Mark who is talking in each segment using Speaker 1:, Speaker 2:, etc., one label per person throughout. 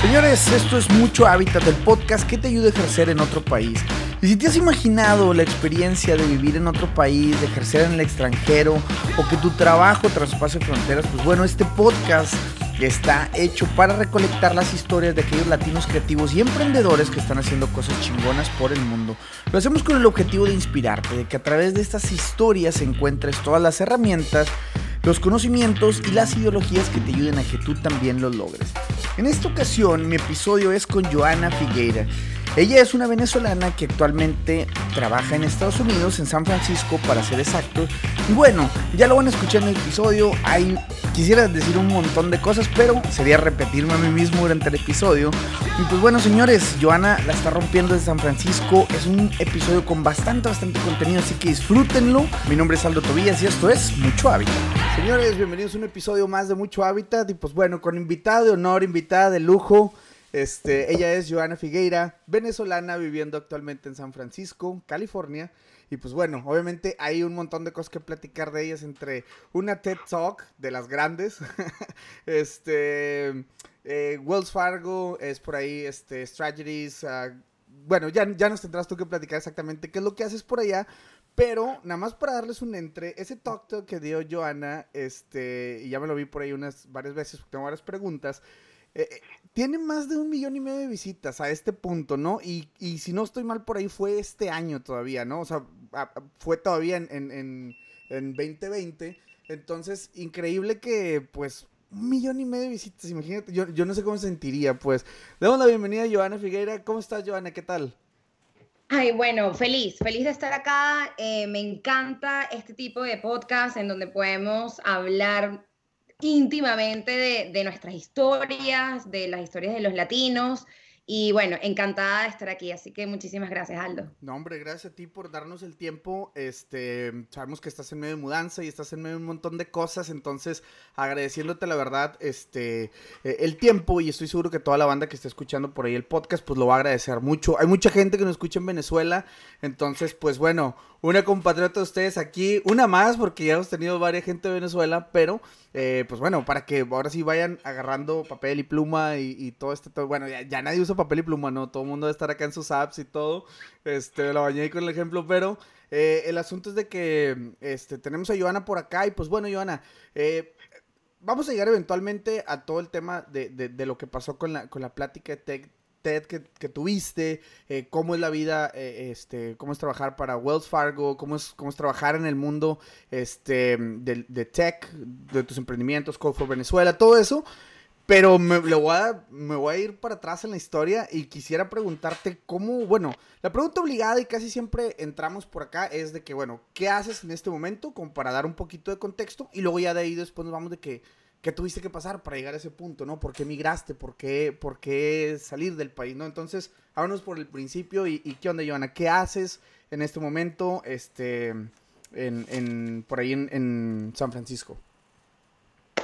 Speaker 1: Señores, esto es Mucho Hábitat, el podcast que te ayuda a ejercer en otro país. Y si te has imaginado la experiencia de vivir en otro país, de ejercer en el extranjero o que tu trabajo traspase fronteras, pues bueno, este podcast está hecho para recolectar las historias de aquellos latinos creativos y emprendedores que están haciendo cosas chingonas por el mundo. Lo hacemos con el objetivo de inspirarte, de que a través de estas historias encuentres todas las herramientas los conocimientos y las ideologías que te ayuden a que tú también lo logres. En esta ocasión mi episodio es con Joana Figueira. Ella es una venezolana que actualmente trabaja en Estados Unidos, en San Francisco para ser exacto. Y bueno, ya lo van a escuchar en el episodio. Hay, quisiera decir un montón de cosas, pero sería repetirme a mí mismo durante el episodio. Y pues bueno, señores, Joana la está rompiendo desde San Francisco. Es un episodio con bastante, bastante contenido, así que disfrútenlo. Mi nombre es Aldo Tobías y esto es Mucho Hábitat. Señores, bienvenidos a un episodio más de Mucho Hábitat. Y pues bueno, con invitada de honor, invitada de lujo. Este, ella es Joana Figueira, venezolana, viviendo actualmente en San Francisco, California. Y pues bueno, obviamente hay un montón de cosas que platicar de ellas entre una TED Talk de las grandes, este, eh, Wells Fargo es por ahí, este, Strategies, uh, bueno, ya, ya nos tendrás tú que platicar exactamente qué es lo que haces por allá, pero nada más para darles un entre, ese talk, que dio Joana, este, y ya me lo vi por ahí unas varias veces, tengo varias preguntas, eh, tiene más de un millón y medio de visitas a este punto, ¿no? Y, y, si no estoy mal por ahí, fue este año todavía, ¿no? O sea, fue todavía en, en, en, 2020. Entonces, increíble que, pues, un millón y medio de visitas, imagínate, yo, yo no sé cómo sentiría, pues. Damos la bienvenida a Joana Figueira. ¿Cómo estás, Joana? ¿Qué tal?
Speaker 2: Ay, bueno, feliz, feliz de estar acá. Eh, me encanta este tipo de podcast en donde podemos hablar íntimamente de, nuestras historias, de las historias de los latinos. Y bueno, encantada de estar aquí, así que muchísimas gracias, Aldo.
Speaker 1: No, hombre, gracias a ti por darnos el tiempo. Este, sabemos que estás en medio de mudanza y estás en medio de un montón de cosas, entonces agradeciéndote la verdad, este, eh, el tiempo y estoy seguro que toda la banda que está escuchando por ahí el podcast, pues lo va a agradecer mucho. Hay mucha gente que nos escucha en Venezuela, entonces, pues bueno, una compatriota de ustedes aquí, una más, porque ya hemos tenido varias gente de Venezuela, pero eh, pues bueno, para que ahora sí vayan agarrando papel y pluma y, todo este, bueno, ya, nadie usa papel y pluma, ¿no? Todo el mundo debe estar acá en sus apps y todo, este, lo bañé con el ejemplo, pero eh, el asunto es de que, este, tenemos a Joana por acá y pues bueno, Joana, eh, vamos a llegar eventualmente a todo el tema de, de, de, lo que pasó con la, con la plática de Tech Que, tuviste, eh, cómo es la vida, eh, este, cómo es trabajar para Wells Fargo, cómo es, cómo es trabajar en el mundo este, de, tech, de tus emprendimientos, Code for Venezuela, todo eso. Pero me, voy a, me voy a ir para atrás en la historia y quisiera preguntarte cómo, bueno, la pregunta obligada y casi siempre entramos por acá es de que, bueno, ¿qué haces en este momento? Como para dar un poquito de contexto y luego ya de ahí después nos vamos de que ¿Qué tuviste que pasar para llegar a ese punto, no? ¿Por qué migraste? ¿Por qué, por qué salir del país, no? Entonces, háblanos por el principio y, qué onda, Joana, ¿qué haces en este momento, este, en, en por ahí en, San Francisco?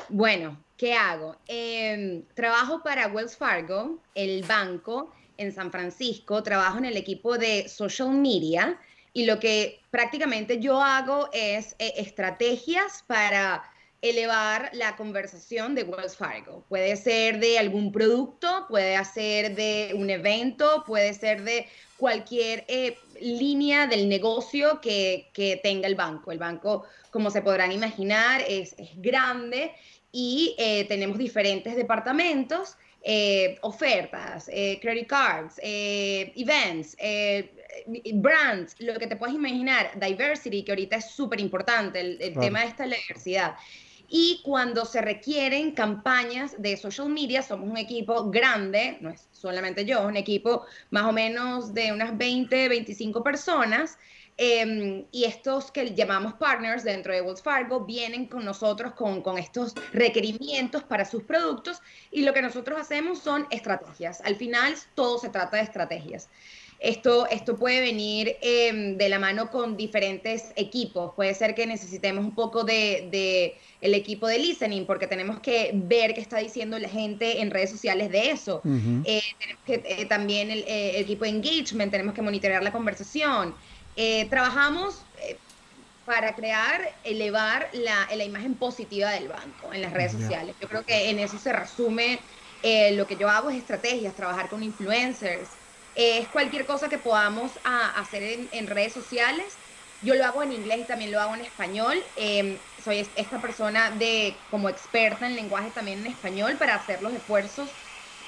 Speaker 2: Bueno, ¿qué hago? Eh, trabajo para Wells Fargo, el banco en San Francisco, trabajo en el equipo de social media y lo que prácticamente yo hago es eh, estrategias para elevar la conversación de Wells Fargo. Puede ser de algún producto, puede ser de un evento, puede ser de cualquier eh, línea del negocio que, tenga el banco. El banco, como se podrán imaginar, es, grande y eh, tenemos diferentes departamentos. Eh, ofertas, credit cards, events, brands, lo que te puedas imaginar, diversity, que ahorita es súper importante, el, tema de esta diversidad. Y cuando se requieren campañas de social media, somos un equipo grande, no es solamente yo, un equipo más o menos de unas 20, 25 personas. Em, y estos que llamamos partners dentro de Wells Fargo vienen con nosotros con, con, estos requerimientos para sus productos y lo que nosotros hacemos son estrategias. Al final todo se trata de estrategias. Esto, esto puede venir em, de la mano con diferentes equipos. Puede ser que necesitemos un poco de, el equipo de listening, porque tenemos que ver qué está diciendo la gente en redes sociales de eso. Eh, tenemos que, eh, también el, eh, equipo de engagement, tenemos que monitorear la conversación. trabajamos para crear, elevar la, la, imagen positiva del banco en las redes sociales. Yo creo que en eso se resume Eh, lo que yo hago es estrategias, trabajar con influencers, es cualquier cosa que podamos hacer en, redes sociales. Yo lo hago en inglés y también lo hago en español. Em, soy esta persona de como experta en lenguaje también en español para hacer los esfuerzos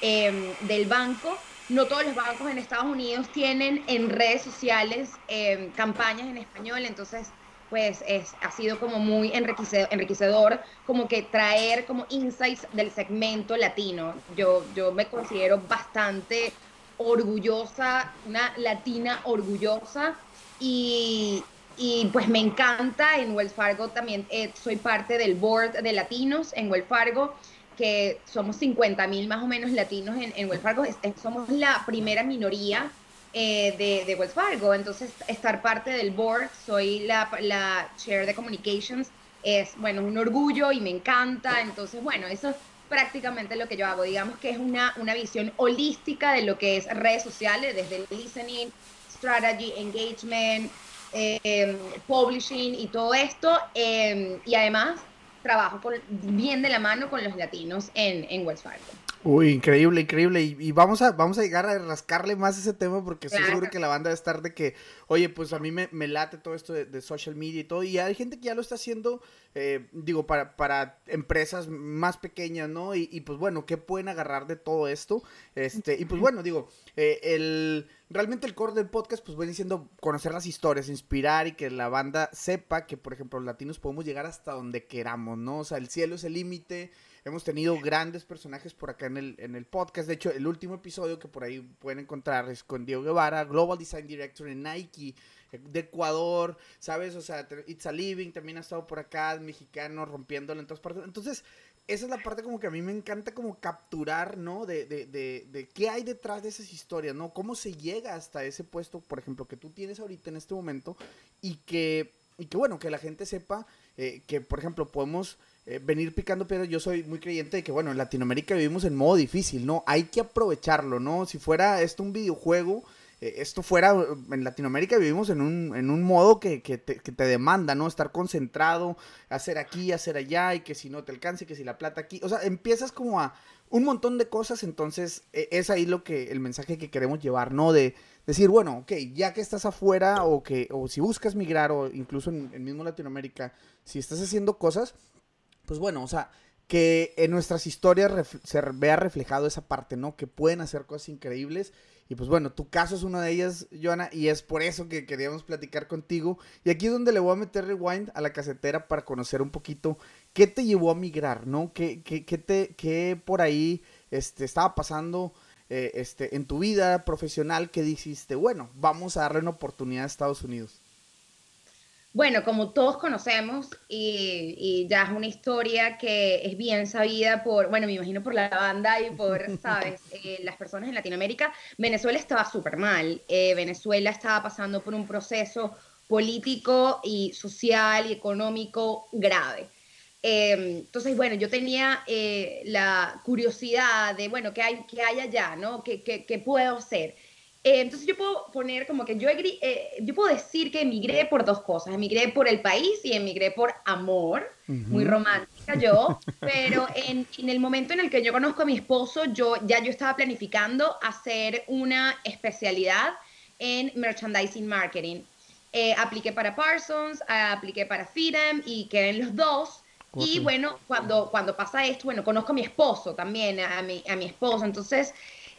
Speaker 2: em, del banco. No todos los bancos en Estados Unidos tienen en redes sociales em, campañas en español, entonces pues es, ha sido como muy enriquecedor, enriquecedor, como que traer como insights del segmento latino. Yo, yo me considero bastante orgullosa, una latina orgullosa. Y, y pues me encanta en Wells Fargo también, eh, soy parte del board de latinos en Wells Fargo, que somos 50 mil más o menos latinos en, en Wells Fargo, somos la primera minoría eh, de, de, Wells Fargo, entonces estar parte del board, soy la, la chair de communications, es bueno, un orgullo y me encanta, entonces bueno, eso prácticamente lo que yo hago. Digamos que es una, una visión holística de lo que es redes sociales, desde el listening, strategy, engagement, em, publishing y todo esto. Em, y además trabajo bien de la mano con los latinos en, en Wells Fargo.
Speaker 1: Uy, increíble, increíble. Y, vamos, a, vamos a llegar a rascarle más ese tema porque seguro que la banda va a estar de que, oye, pues a mí me, late todo esto de, social media y todo. Y hay gente que ya lo está haciendo, eh, digo, para, para empresas más pequeñas, ¿no? Y, pues bueno, ¿qué pueden agarrar de todo esto? Este, y pues bueno, digo, eh, el, realmente el core del podcast, pues viene diciendo conocer las historias, inspirar y que la banda sepa que, por ejemplo, los latinos podemos llegar hasta donde queramos, ¿no? O sea, el cielo es el límite Hemos tenido grandes personajes por acá en el, en el podcast. De hecho, el último episodio que por ahí pueden encontrar es con Diego Guevara, Global Design Director en Nike, eh, de Ecuador, ¿sabes? O sea, It's a Living también ha estado por acá, mexicano, rompiéndolo en todas partes. Entonces, esa es la parte como que a mí me encanta como capturar, ¿no? De, de, de, de, qué hay detrás de esas historias, ¿no? Cómo se llega hasta ese puesto, por ejemplo, que tú tienes ahorita en este momento y que, y que bueno, que la gente sepa eh, que, por ejemplo, podemos eh, venir picando pero yo soy muy creyente de que, bueno, en Latinoamérica vivimos en modo difícil, ¿no? Hay que aprovecharlo, ¿no? Si fuera esto un videojuego, eh, esto fuera, en Latinoamérica vivimos en un, en un modo que, que, te, que, te, demanda, ¿no? Estar concentrado, hacer aquí, hacer allá, y que si no te alcance, que si la plata aquí, o sea, empiezas como a un montón de cosas, entonces es ahí lo que, el mensaje que queremos llevar, ¿no? De decir, bueno, ok, ya que estás afuera o que, o si buscas migrar o incluso en, en mismo Latinoamérica, si estás haciendo cosas, pues bueno, o sea, que en nuestras historias se vea reflejado esa parte, ¿no? Que pueden hacer cosas increíbles. Y pues bueno, tu caso es una de ellas, Joana, y es por eso que queríamos platicar contigo. Y aquí es donde le voy a meter rewind a la casetera para conocer un poquito qué te llevó a migrar, ¿no? ¿Qué, qué, qué te, qué por ahí este, estaba pasando eh, este, en tu vida profesional que dijiste, bueno, vamos a darle una oportunidad a Estados Unidos?
Speaker 2: Bueno, como todos conocemos, y, ya es una historia que es bien sabida por, bueno, me imagino por la banda y por, ¿sabes?, eh, las personas en Latinoamérica, Venezuela estaba súper mal. Eh, Venezuela estaba pasando por un proceso político y social y económico grave. Em, entonces, bueno, yo tenía eh, la curiosidad de, bueno, ¿qué hay, qué hay allá, no? ¿Qué, qué, qué puedo hacer? Eh, entonces yo puedo poner como que yo, eh, yo puedo decir que emigré por dos cosas, emigré por el país y emigré por amor, muy romántica yo, pero en, en, el momento en el que yo conozco a mi esposo, yo ya yo estaba planificando hacer una especialidad en merchandising marketing. Eh, apliqué para Parsons, apliqué para FIDEM y quedé en los dos. Y bueno, cuando, cuando pasa esto, bueno, conozco a mi esposo también, a mi, a mi esposo, entonces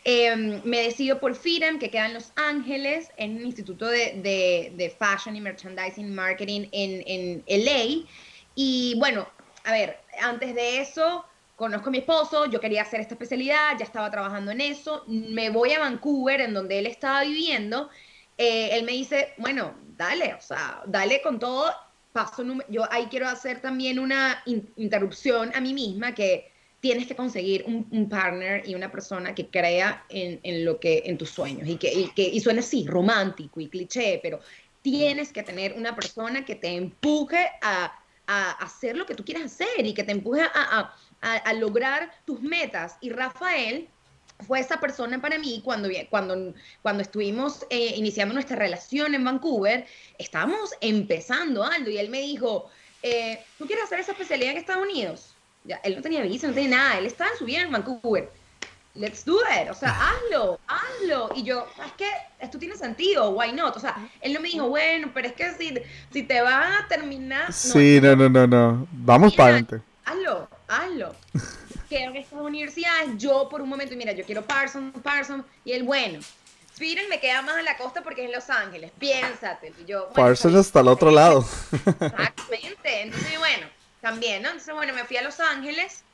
Speaker 2: Em, me decido por FIREM, que queda en Los Ángeles, en un instituto de, de, fashion y merchandising marketing en, en LA. Y bueno, a ver, antes de eso, conozco a mi esposo, yo quería hacer esta especialidad, ya estaba trabajando en eso, me voy a Vancouver, en donde él estaba viviendo, eh, él me dice, bueno, dale, o sea, dale con todo, paso yo ahí quiero hacer también una interrupción a mí misma, que tienes que conseguir un, partner y una persona que crea en, lo que en tus sueños y que, y suene así romántico y cliché pero tienes que tener una persona que te empuje a, a hacer lo que tú quieres hacer y que te empuje a, a, a lograr tus metas y Rafael fue esa persona para mí cuando, cuando, cuando estuvimos eh, iniciando nuestra relación en Vancouver, estábamos empezando, Aldo, y él me dijo, eh, ¿tú quieres hacer esa especialidad en Estados Unidos? Él no tenía visa, no tenía nada, él estaba en su vida en Vancouver. let's do it, o sea, hazlo, hazlo. Y yo, es que esto tiene sentido, why not? O sea, él no me dijo, bueno, pero es que si, si te van a terminar...
Speaker 1: Sí, no, no, no, no, vamos para adelante.
Speaker 2: Hazlo, hazlo. que en estas universidades, yo por un momento, mira, yo quiero Parsons, Parsons, y él, bueno, Spirit me queda más a la costa porque es en Los Ángeles, piénsate. Y yo,
Speaker 1: Parsons hasta el otro lado.
Speaker 2: Exactamente, entonces, bueno, también, ¿no? Entonces, bueno, me fui a Los Ángeles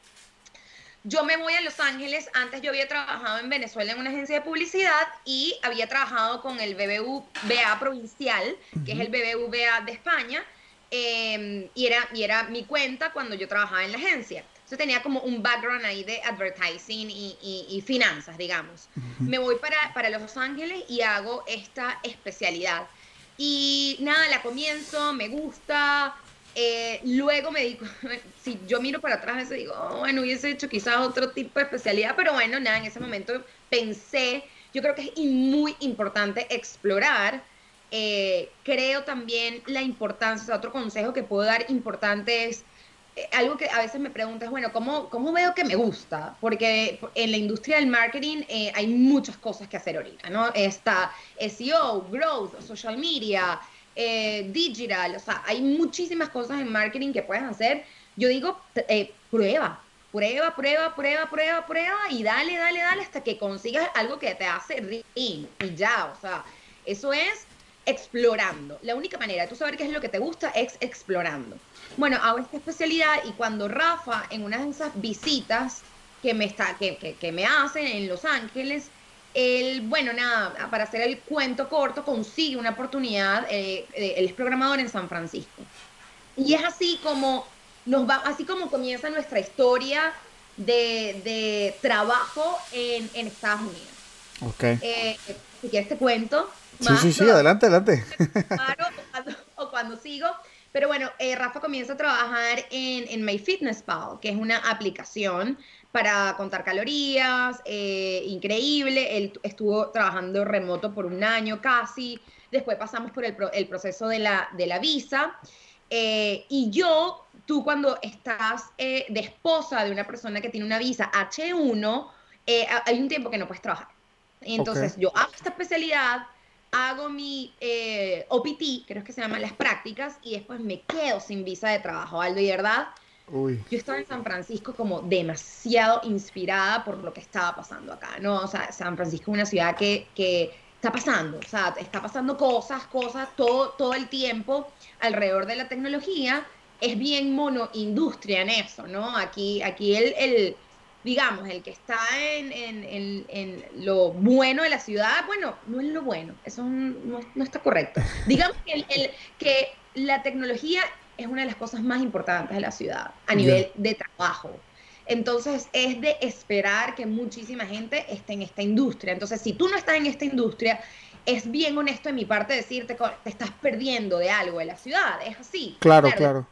Speaker 2: yo me voy a Los Ángeles, antes yo había trabajado en Venezuela en una agencia de publicidad y había trabajado con el BBVA provincial, que es el BBVA de España, em, y, era, y era mi cuenta cuando yo trabajaba en la agencia. Entonces tenía como un background ahí de advertising y, finanzas, digamos. Me voy para, para Los Ángeles y hago esta especialidad. Y nada, la comienzo, me gusta, eh, luego me digo, si yo miro para atrás, y digo, oh, bueno, hubiese hecho quizás otro tipo de especialidad, pero bueno, nada, en ese momento pensé, yo creo que es muy importante explorar. Eh, creo también la importancia, otro consejo que puedo dar importante es eh, algo que a veces me preguntas, bueno, ¿cómo, ¿cómo veo que me gusta? Porque en la industria del marketing hay muchas cosas que hacer ahorita, ¿no? Está SEO, growth, social media, eh, digital, o sea, hay muchísimas cosas en marketing que puedes hacer. Yo digo, eh, prueba, prueba, prueba, prueba, prueba, prueba y dale, dale, dale hasta que consigas algo que te hace ring y ya, o sea, eso es explorando. La única manera de tú saber qué es lo que te gusta es explorando. Bueno, hago esta especialidad y cuando Rafa en una de esas visitas que me, está, que, que, que me hacen en Los Ángeles, él, bueno, nada, para hacer el cuento corto, consigue una oportunidad, eh, eh, él es programador en San Francisco. Y es así como nos va, así como comienza nuestra historia de, trabajo en, Estados Unidos.
Speaker 1: Ok.
Speaker 2: Eh, si quieres te cuento.
Speaker 1: Sí, sí, sí, adelante, adelante.
Speaker 2: o, cuando, sigo. Pero bueno, Rafa comienza a trabajar en, en MyFitnessPal, que es una aplicación para contar calorías, eh, increíble. Él estuvo trabajando remoto por un año casi. Después pasamos por el, proceso de la, de la visa. Eh, y yo, tú cuando estás eh, de esposa de una persona que tiene una visa H1, hay un tiempo que no puedes trabajar. Entonces yo hago esta especialidad, hago mi OPT, creo que se llaman las prácticas, y después me quedo sin visa de trabajo, Aldo, y verdad yo estaba en San Francisco como demasiado inspirada por lo que estaba pasando acá, ¿no? O sea, San Francisco es una ciudad que, que está pasando, o sea, está pasando cosas, cosas todo, todo el tiempo alrededor de la tecnología. Es bien monoindustria en eso, ¿no? Aquí, aquí el, el digamos, el que está en, en, en, lo bueno de la ciudad, bueno, no es lo bueno, eso no, no está correcto. Digamos que, el, que la tecnología es una de las cosas más importantes de la ciudad a nivel de trabajo. Entonces es de esperar que muchísima gente esté en esta industria. Entonces, si tú no estás en esta industria, es bien honesto de mi parte decirte que te estás perdiendo de algo de la ciudad. Es así.
Speaker 1: Claro, claro.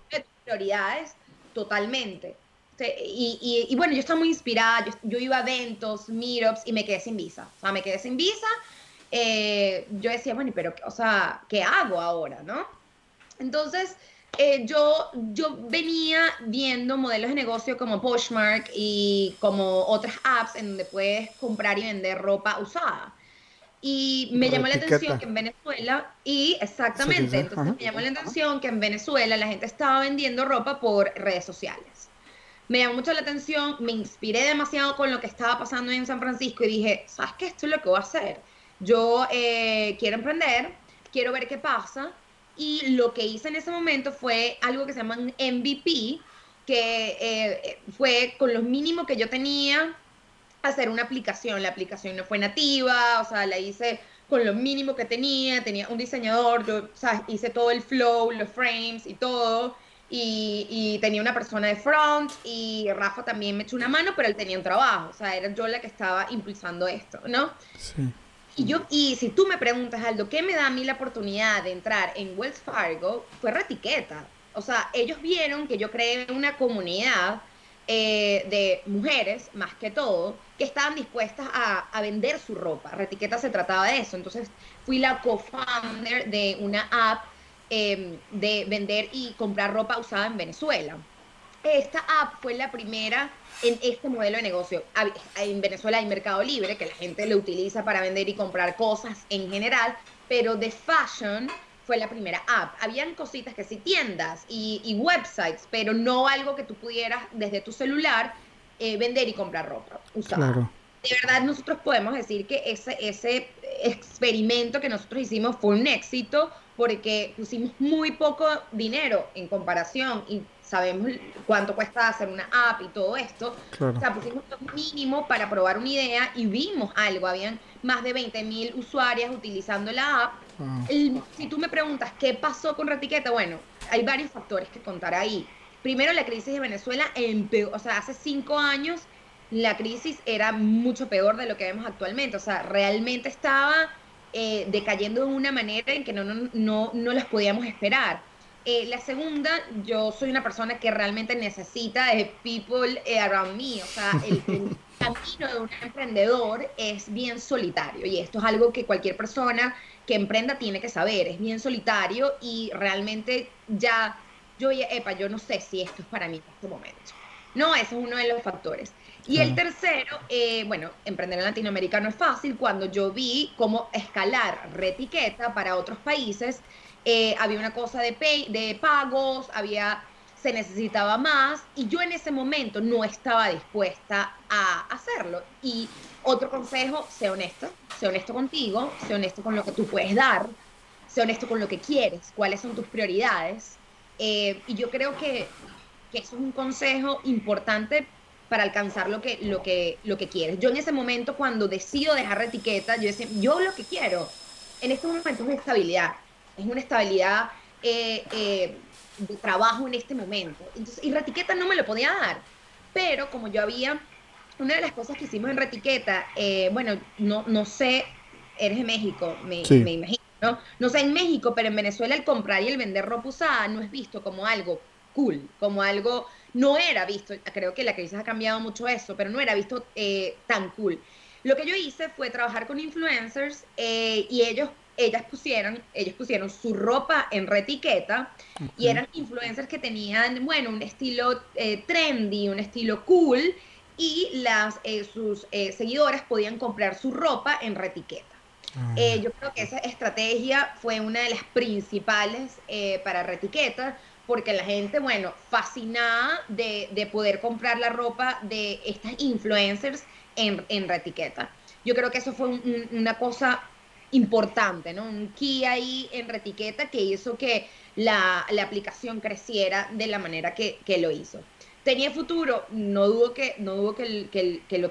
Speaker 2: Prioridades totalmente. Y, bueno, yo estaba muy inspirada. Yo, iba a eventos, meetups y me quedé sin visa. O sea, me quedé sin visa. Eh, yo decía, bueno, pero, o sea, ¿qué hago ahora, no? Entonces, eh, yo, yo venía viendo modelos de negocio como Poshmark y como otras apps en donde puedes comprar y vender ropa usada. Y me llamó la atención que en Venezuela, y exactamente, entonces me llamó la atención que en Venezuela la gente estaba vendiendo ropa por redes sociales. Me llamó mucho la atención, me inspiré demasiado con lo que estaba pasando en San Francisco y dije, ¿sabes qué? Esto es lo que voy a hacer. Yo eh, quiero emprender, quiero ver qué pasa y lo que hice en ese momento fue algo que se llama un MVP, que eh, fue con lo mínimo que yo tenía hacer una aplicación. La aplicación no fue nativa, o sea, la hice con lo mínimo que tenía, tenía un diseñador, yo hice todo el flow, los frames y todo, y, y, tenía una persona de front, y Rafa también me echó una mano, pero él tenía un trabajo, o sea, era yo la que estaba impulsando esto, ¿no? Sí. Y, yo, y si tú me preguntas, Aldo, ¿qué me da a mí la oportunidad de entrar en Wells Fargo? Fue retiqueta. O sea, ellos vieron que yo creé una comunidad eh, de mujeres, más que todo, que estaban dispuestas a, vender su ropa. Retiqueta se trataba de eso. Entonces, fui la co-founder de una app em, de vender y comprar ropa usada en Venezuela. esta app fue la primera en este modelo de negocio. En Venezuela hay Mercado Libre, que la gente lo utiliza para vender y comprar cosas en general, pero The Fashion fue la primera app. Habían cositas que sí, tiendas y, websites, pero no algo que tú pudieras desde tu celular eh, vender y comprar ropa usada. De verdad, nosotros podemos decir que ese, ese experimento que nosotros hicimos fue un éxito porque pusimos muy poco dinero en comparación y sabemos cuánto cuesta hacer una app y todo esto. O sea, pusimos lo mínimo para probar una idea y vimos algo. Habían más de 20 mil usuarias utilizando la app. Ah. si tú me preguntas qué pasó con Retiqueta, bueno, hay varios factores que contar ahí. Primero, la crisis de Venezuela empeoró, o sea, hace cinco años la crisis era mucho peor de lo que vemos actualmente. O sea, realmente estaba eh, decayendo de una manera en que no, no, no, no las podíamos esperar. Eh, la segunda, yo soy una persona que realmente necesita de people eh, around me. O sea, el, camino de un emprendedor es bien solitario y esto es algo que cualquier persona que emprenda tiene que saber. Es bien solitario y realmente ya, yo, epa, yo no sé si esto es para mí en este momento. No, ese es uno de los factores. Y el tercero, eh, bueno, emprender en Latinoamérica no es fácil. Cuando yo vi cómo escalar retiqueta para otros países, eh, había una cosa de, pay, de pagos, había, se necesitaba más y yo en ese momento no estaba dispuesta a hacerlo. Y otro consejo, sé honesto, sé honesto contigo, sé honesto con lo que tú puedes dar, sé honesto con lo que quieres, cuáles son tus prioridades. Eh, y yo creo que, que eso es un consejo importante para alcanzar lo que, lo, que, lo que quieres. Yo en ese momento, cuando decido dejar la etiqueta, yo decía, yo lo que quiero en este momento es estabilidad es una estabilidad eh, eh, de trabajo en este momento. Entonces, y Retiqueta no me lo podía dar, pero como yo había, una de las cosas que hicimos en Retiqueta, eh, bueno, no, no sé, eres de México, me, me imagino, ¿no? No sé en México, pero en Venezuela el comprar y el vender ropa usada no es visto como algo cool, como algo, no era visto, creo que la crisis ha cambiado mucho eso, pero no era visto tan cool. Lo que yo hice fue trabajar con influencers y ellos ellas pusieron, ellos pusieron su ropa en retiqueta y eran influencers que tenían, bueno, un estilo eh, trendy, un estilo cool y las, eh, sus eh, seguidoras podían comprar su ropa en retiqueta. Ah. yo creo que esa estrategia fue una de las principales para retiqueta porque la gente, bueno, fascinada de, de, poder comprar la ropa de estas influencers en, en retiqueta. Yo creo que eso fue una cosa importante, ¿no? Un key ahí en retiqueta que hizo que la, aplicación creciera de la manera que, lo hizo. ¿Tenía futuro? No dudo que, no dudo que, que, lo,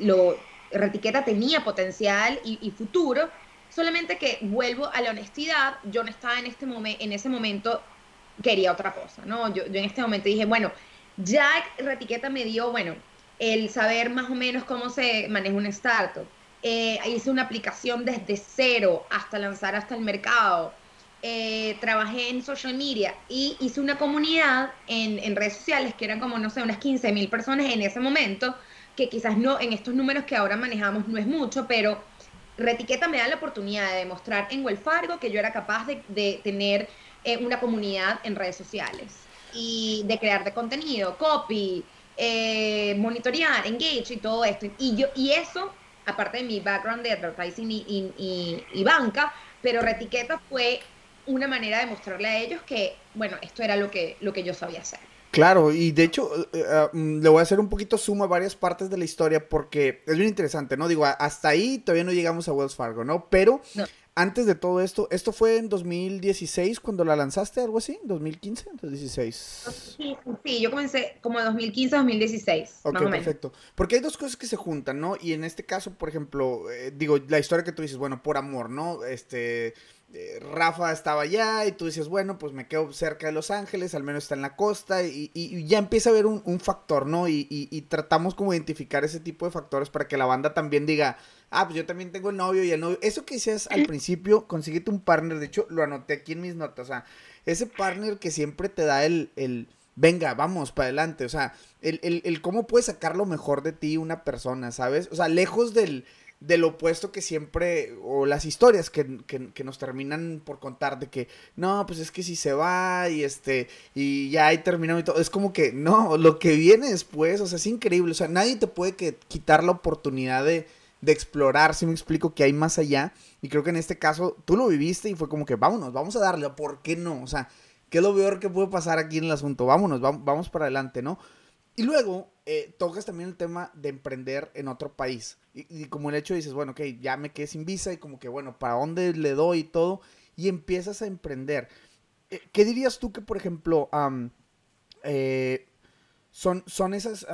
Speaker 2: lo, retiqueta tenía potencial y, futuro, solamente que vuelvo a la honestidad, yo no estaba en, este momento en ese momento, quería otra cosa, ¿no? Yo, yo en este momento dije, bueno, ya retiqueta me dio, bueno, el saber más o menos cómo se maneja un startup, eh, hice una aplicación desde cero hasta lanzar hasta el mercado. Eh, trabajé en social media y hice una comunidad en, redes sociales que eran como, no sé, unas 15 mil personas en ese momento, que quizás no, en estos números que ahora manejamos no es mucho, pero Retiqueta me da la oportunidad de demostrar en Welfargo que yo era capaz de, tener eh, una comunidad en redes sociales y de crear de contenido, copy, monitorear, engage y todo esto. Y, yo, y eso aparte de mi background de advertising y, banca, pero Retiqueta fue una manera de mostrarle a ellos que, bueno, esto era lo que, lo que yo sabía hacer.
Speaker 1: Claro, y de hecho, mm, le voy a hacer un poquito suma a varias partes de la historia porque es bien interesante, ¿no? Digo, hasta ahí todavía no llegamos a Wells Fargo, ¿no? Pero antes de todo esto, ¿esto fue en 2016 cuando la lanzaste, algo así? ¿2015? 2016.
Speaker 2: Sí, yo comencé como 2015, 2016. Ok,
Speaker 1: perfecto. Porque hay dos cosas que se juntan, ¿no? Y en este caso, por ejemplo, eh, digo, la historia que tú dices, bueno, por amor, ¿no? Este, eh, Rafa estaba allá y tú dices, bueno, pues me quedo cerca de Los Ángeles, al menos está en la costa y, ya empieza a haber un, factor, ¿no? Y, y, tratamos como identificar ese tipo de factores para que la banda también diga, ah, pues yo también tengo novio y el novio. Eso que decías al principio, consíguete un partner, de hecho lo anoté aquí en mis notas, o sea, ese partner que siempre te da el, el venga, vamos para adelante, o sea, el, el, el cómo puede sacar lo mejor de ti una persona, ¿sabes? O sea, lejos del del opuesto que siempre, o las historias que, que, nos terminan por contar de que, no, pues es que si se va y este, y ya ahí terminó y todo, es como que, no, lo que viene después, o sea, es increíble, o sea, nadie te puede que, quitar la oportunidad de, de explorar, si me explico, que hay más allá, y creo que en este caso tú lo viviste y fue como que, vámonos, vamos a darle, ¿por qué no? O sea, ¿qué es lo peor que puede pasar aquí en el asunto? Vámonos, vamos, para adelante, ¿no? Y luego eh, tocas también el tema de emprender en otro país. Y, como el hecho dices, bueno, ok, ya me quedé sin visa y como que, bueno, ¿para dónde le doy y todo? Y empiezas a emprender. Eh, ¿Qué dirías tú que, por ejemplo, eh, son, son esas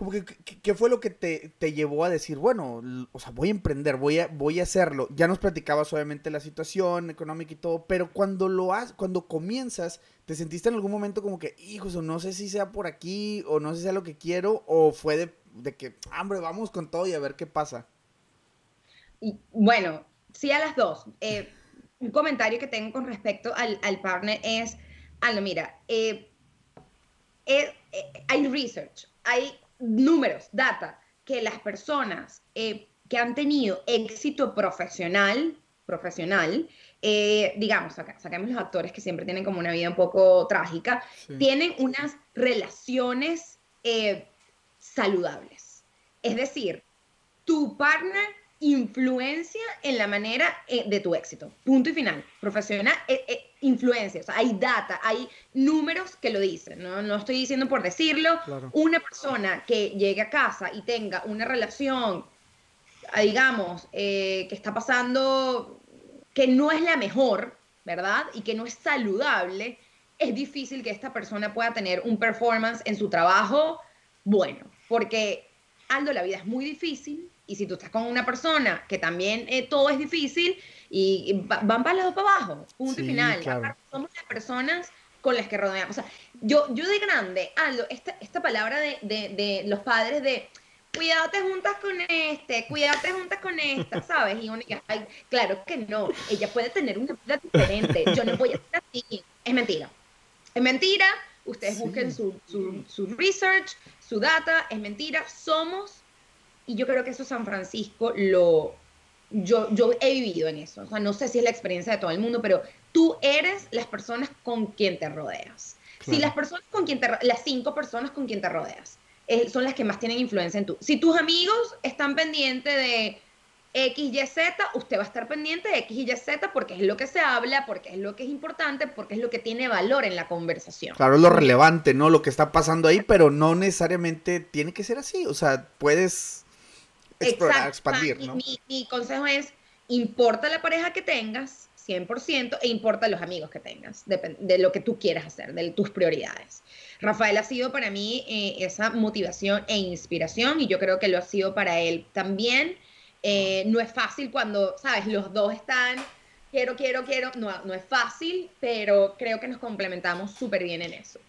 Speaker 1: como que, ¿qué fue lo que te, llevó a decir, bueno, o sea, voy a emprender, voy a, voy a hacerlo? Ya nos platicabas obviamente la situación económica y todo, pero cuando lo has, cuando comienzas, ¿te sentiste en algún momento como que, hijos, no sé si sea por aquí, o no sé si sea lo que quiero, o fue de, de que, hombre, vamos con todo y a ver qué pasa?
Speaker 2: Bueno, sí a las dos. Eh, un comentario que tengo con respecto al, al partner es, Aldo, mira, eh, eh, hay research, hay números, data, que las personas eh, que han tenido éxito profesional, profesional, eh, digamos, saquemos los actores que siempre tienen como una vida un poco trágica, tienen unas relaciones eh, saludables. Es decir, tu partner influencia en la manera de tu éxito. Punto y final. Profesional, influencia, o sea, hay data, hay números que lo dicen, no, no estoy diciendo por decirlo. Una persona que llegue a casa y tenga una relación, digamos, eh, que está pasando, que no es la mejor, ¿verdad? Y que no es saludable, es difícil que esta persona pueda tener un performance en su trabajo bueno, porque Aldo, la vida es muy difícil y si tú estás con una persona que también eh, todo es difícil, y van para lado para abajo, punto y final. Somos las personas con las que rodeamos. O sea, yo, yo de grande, Aldo, esta, esta palabra de, de, de los padres de cuidado te juntas con este, cuidado te juntas con esta, ¿sabes? Y uno ay, claro que no, ella puede tener una vida diferente, yo no voy a ser así. Es mentira. Es mentira, ustedes busquen su, su, su research, su data, es mentira, somos, y yo creo que eso San Francisco lo, yo, yo he vivido en eso. O sea, no sé si es la experiencia de todo el mundo, pero tú eres las personas con quien te rodeas. Si las personas con quien te las cinco personas con quien te rodeas eh, son las que más tienen influencia en tú. Si tus amigos están pendientes de X, Y, Z, usted va a estar pendiente de X, Y, Z porque es lo que se habla, porque es lo que es importante, porque es lo que tiene valor en la conversación.
Speaker 1: Claro, es lo relevante, ¿no? Lo que está pasando ahí, pero no necesariamente tiene que ser así. O sea, puedes explorar, expandir, ¿no?
Speaker 2: Mi, consejo es, importa la pareja que tengas, 100%, e importa los amigos que tengas, de, lo que tú quieras hacer, de tus prioridades. Rafael ha sido para mí eh, esa motivación e inspiración y yo creo que lo ha sido para él también. Eh, no es fácil cuando, sabes, los dos están, quiero, quiero, quiero, no, no es fácil, pero creo que nos complementamos súper bien en eso.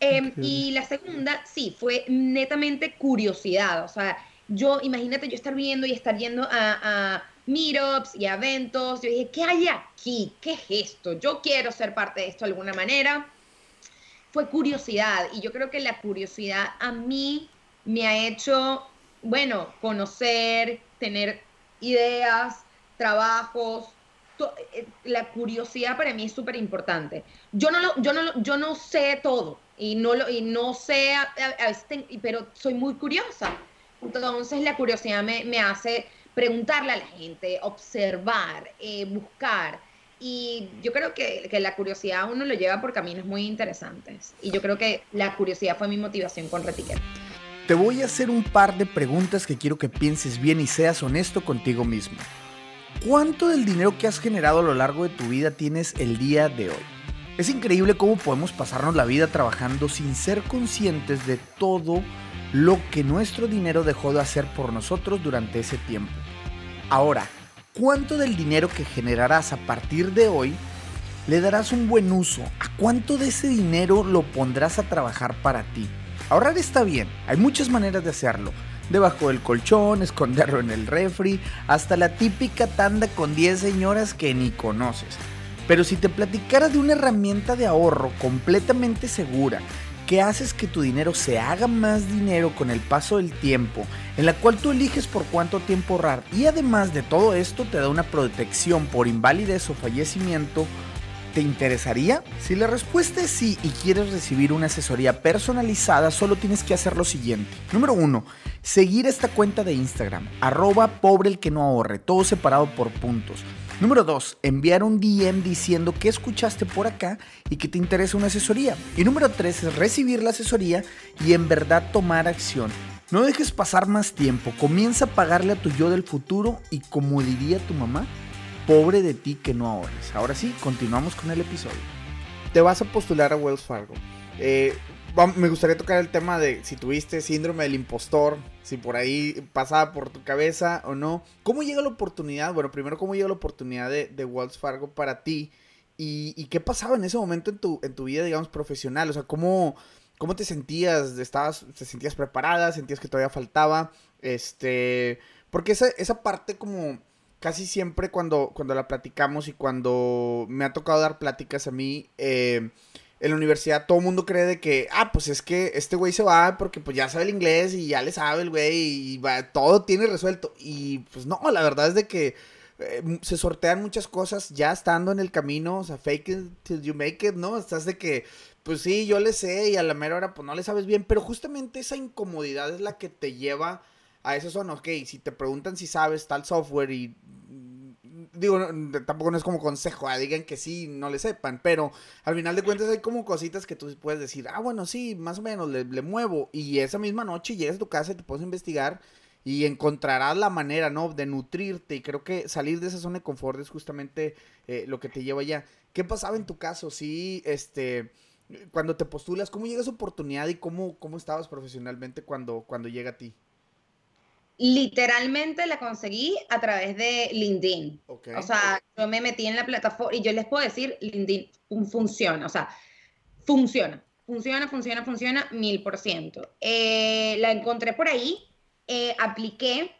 Speaker 2: Em, y la segunda, sí, fue netamente curiosidad, o sea, yo, imagínate yo estar viendo y estar yendo a, a meetups y a eventos. Yo dije, ¿qué hay aquí? ¿Qué es esto? Yo quiero ser parte de esto de alguna manera. Fue curiosidad y yo creo que la curiosidad a mí me ha hecho, bueno, conocer, tener ideas, trabajos. Eh, la curiosidad para mí es súper importante. Yo no, lo, yo, no, yo no sé todo y no, lo, y no sé, pero soy muy curiosa. Entonces la curiosidad me, hace preguntarle a la gente, observar, eh, buscar. Y yo creo que, la curiosidad uno lo lleva por caminos muy interesantes. Y yo creo que la curiosidad fue mi motivación con Retiquet.
Speaker 1: Te voy a hacer un par de preguntas que quiero que pienses bien y seas honesto contigo mismo. ¿Cuánto del dinero que has generado a lo largo de tu vida tienes el día de hoy? Es increíble cómo podemos pasarnos la vida trabajando sin ser conscientes de todo lo que nuestro dinero dejó de hacer por nosotros durante ese tiempo. Ahora, ¿cuánto del dinero que generarás a partir de hoy le darás un buen uso? ¿A cuánto de ese dinero lo pondrás a trabajar para ti? Ahorrar está bien, hay muchas maneras de hacerlo. Debajo del colchón, esconderlo en el refri, hasta la típica tanda con 10 señoras que ni conoces. Pero si te platicara de una herramienta de ahorro completamente segura,
Speaker 3: que haces que tu dinero se haga más dinero con el paso del tiempo, en la cual tú eliges por cuánto tiempo ahorrar y además de todo esto te da una protección por invalidez o fallecimiento, ¿te interesaría? Si la respuesta es sí y quieres recibir una asesoría personalizada, solo tienes que hacer lo siguiente. Número 1. Seguir esta cuenta de Instagram, arroba pobre el que no ahorre, todo separado por puntos. Número 2. Enviar un DM diciendo que escuchaste por acá y que te interesa una asesoría. Y número 3 es recibir la asesoría y en verdad tomar acción. No dejes pasar más tiempo, comienza a pagarle a tu yo del futuro y como diría tu mamá, pobre de ti que no ahorres. Ahora sí, continuamos con el episodio.
Speaker 1: Te vas a postular a Wells Fargo. Eh, me gustaría tocar el tema de si tuviste síndrome del impostor, si por ahí pasaba por tu cabeza o no. ¿Cómo llega la oportunidad? Bueno, primero, ¿cómo llega la oportunidad de, de Wells Fargo para ti? ¿Y, qué pasaba en ese momento en tu, en tu vida, digamos, profesional? O sea, ¿cómo, cómo te sentías? ¿Estabas, ¿Te sentías preparada? ¿Sentías que todavía faltaba? Este, porque esa, esa parte como casi siempre cuando, cuando la platicamos y cuando me ha tocado dar pláticas a mí, eh, en la universidad todo el mundo cree de que, ah, pues es que este güey se va porque pues ya sabe el inglés y ya le sabe el güey y va, todo tiene resuelto. Y pues no, la verdad es de que eh, se sortean muchas cosas ya estando en el camino, o sea, fake it till you make it, ¿no? Estás de que, pues sí, yo le sé y a la mera hora pues no le sabes bien, pero justamente esa incomodidad es la que te lleva a eso son, ok, si te preguntan si sabes tal software y digo, tampoco no es como consejo, ah, digan que sí, no le sepan, pero al final de cuentas hay como cositas que tú puedes decir, ah, bueno, sí, más o menos, le, muevo, y esa misma noche llegas a tu casa y te puedes investigar y encontrarás la manera, ¿no? De nutrirte, y creo que salir de esa zona de confort es justamente eh, lo que te lleva allá. ¿Qué pasaba en tu caso? Sí, este cuando te postulas, ¿cómo llega esa oportunidad y cómo, cómo estabas profesionalmente cuando, cuando llega a ti?
Speaker 2: Literalmente la conseguí a través de LinkedIn. O sea, yo me metí en la plataforma y yo les puedo decir, LinkedIn funciona, o sea, funciona, funciona, funciona, funciona mil por ciento. Eh, la encontré por ahí, eh, apliqué.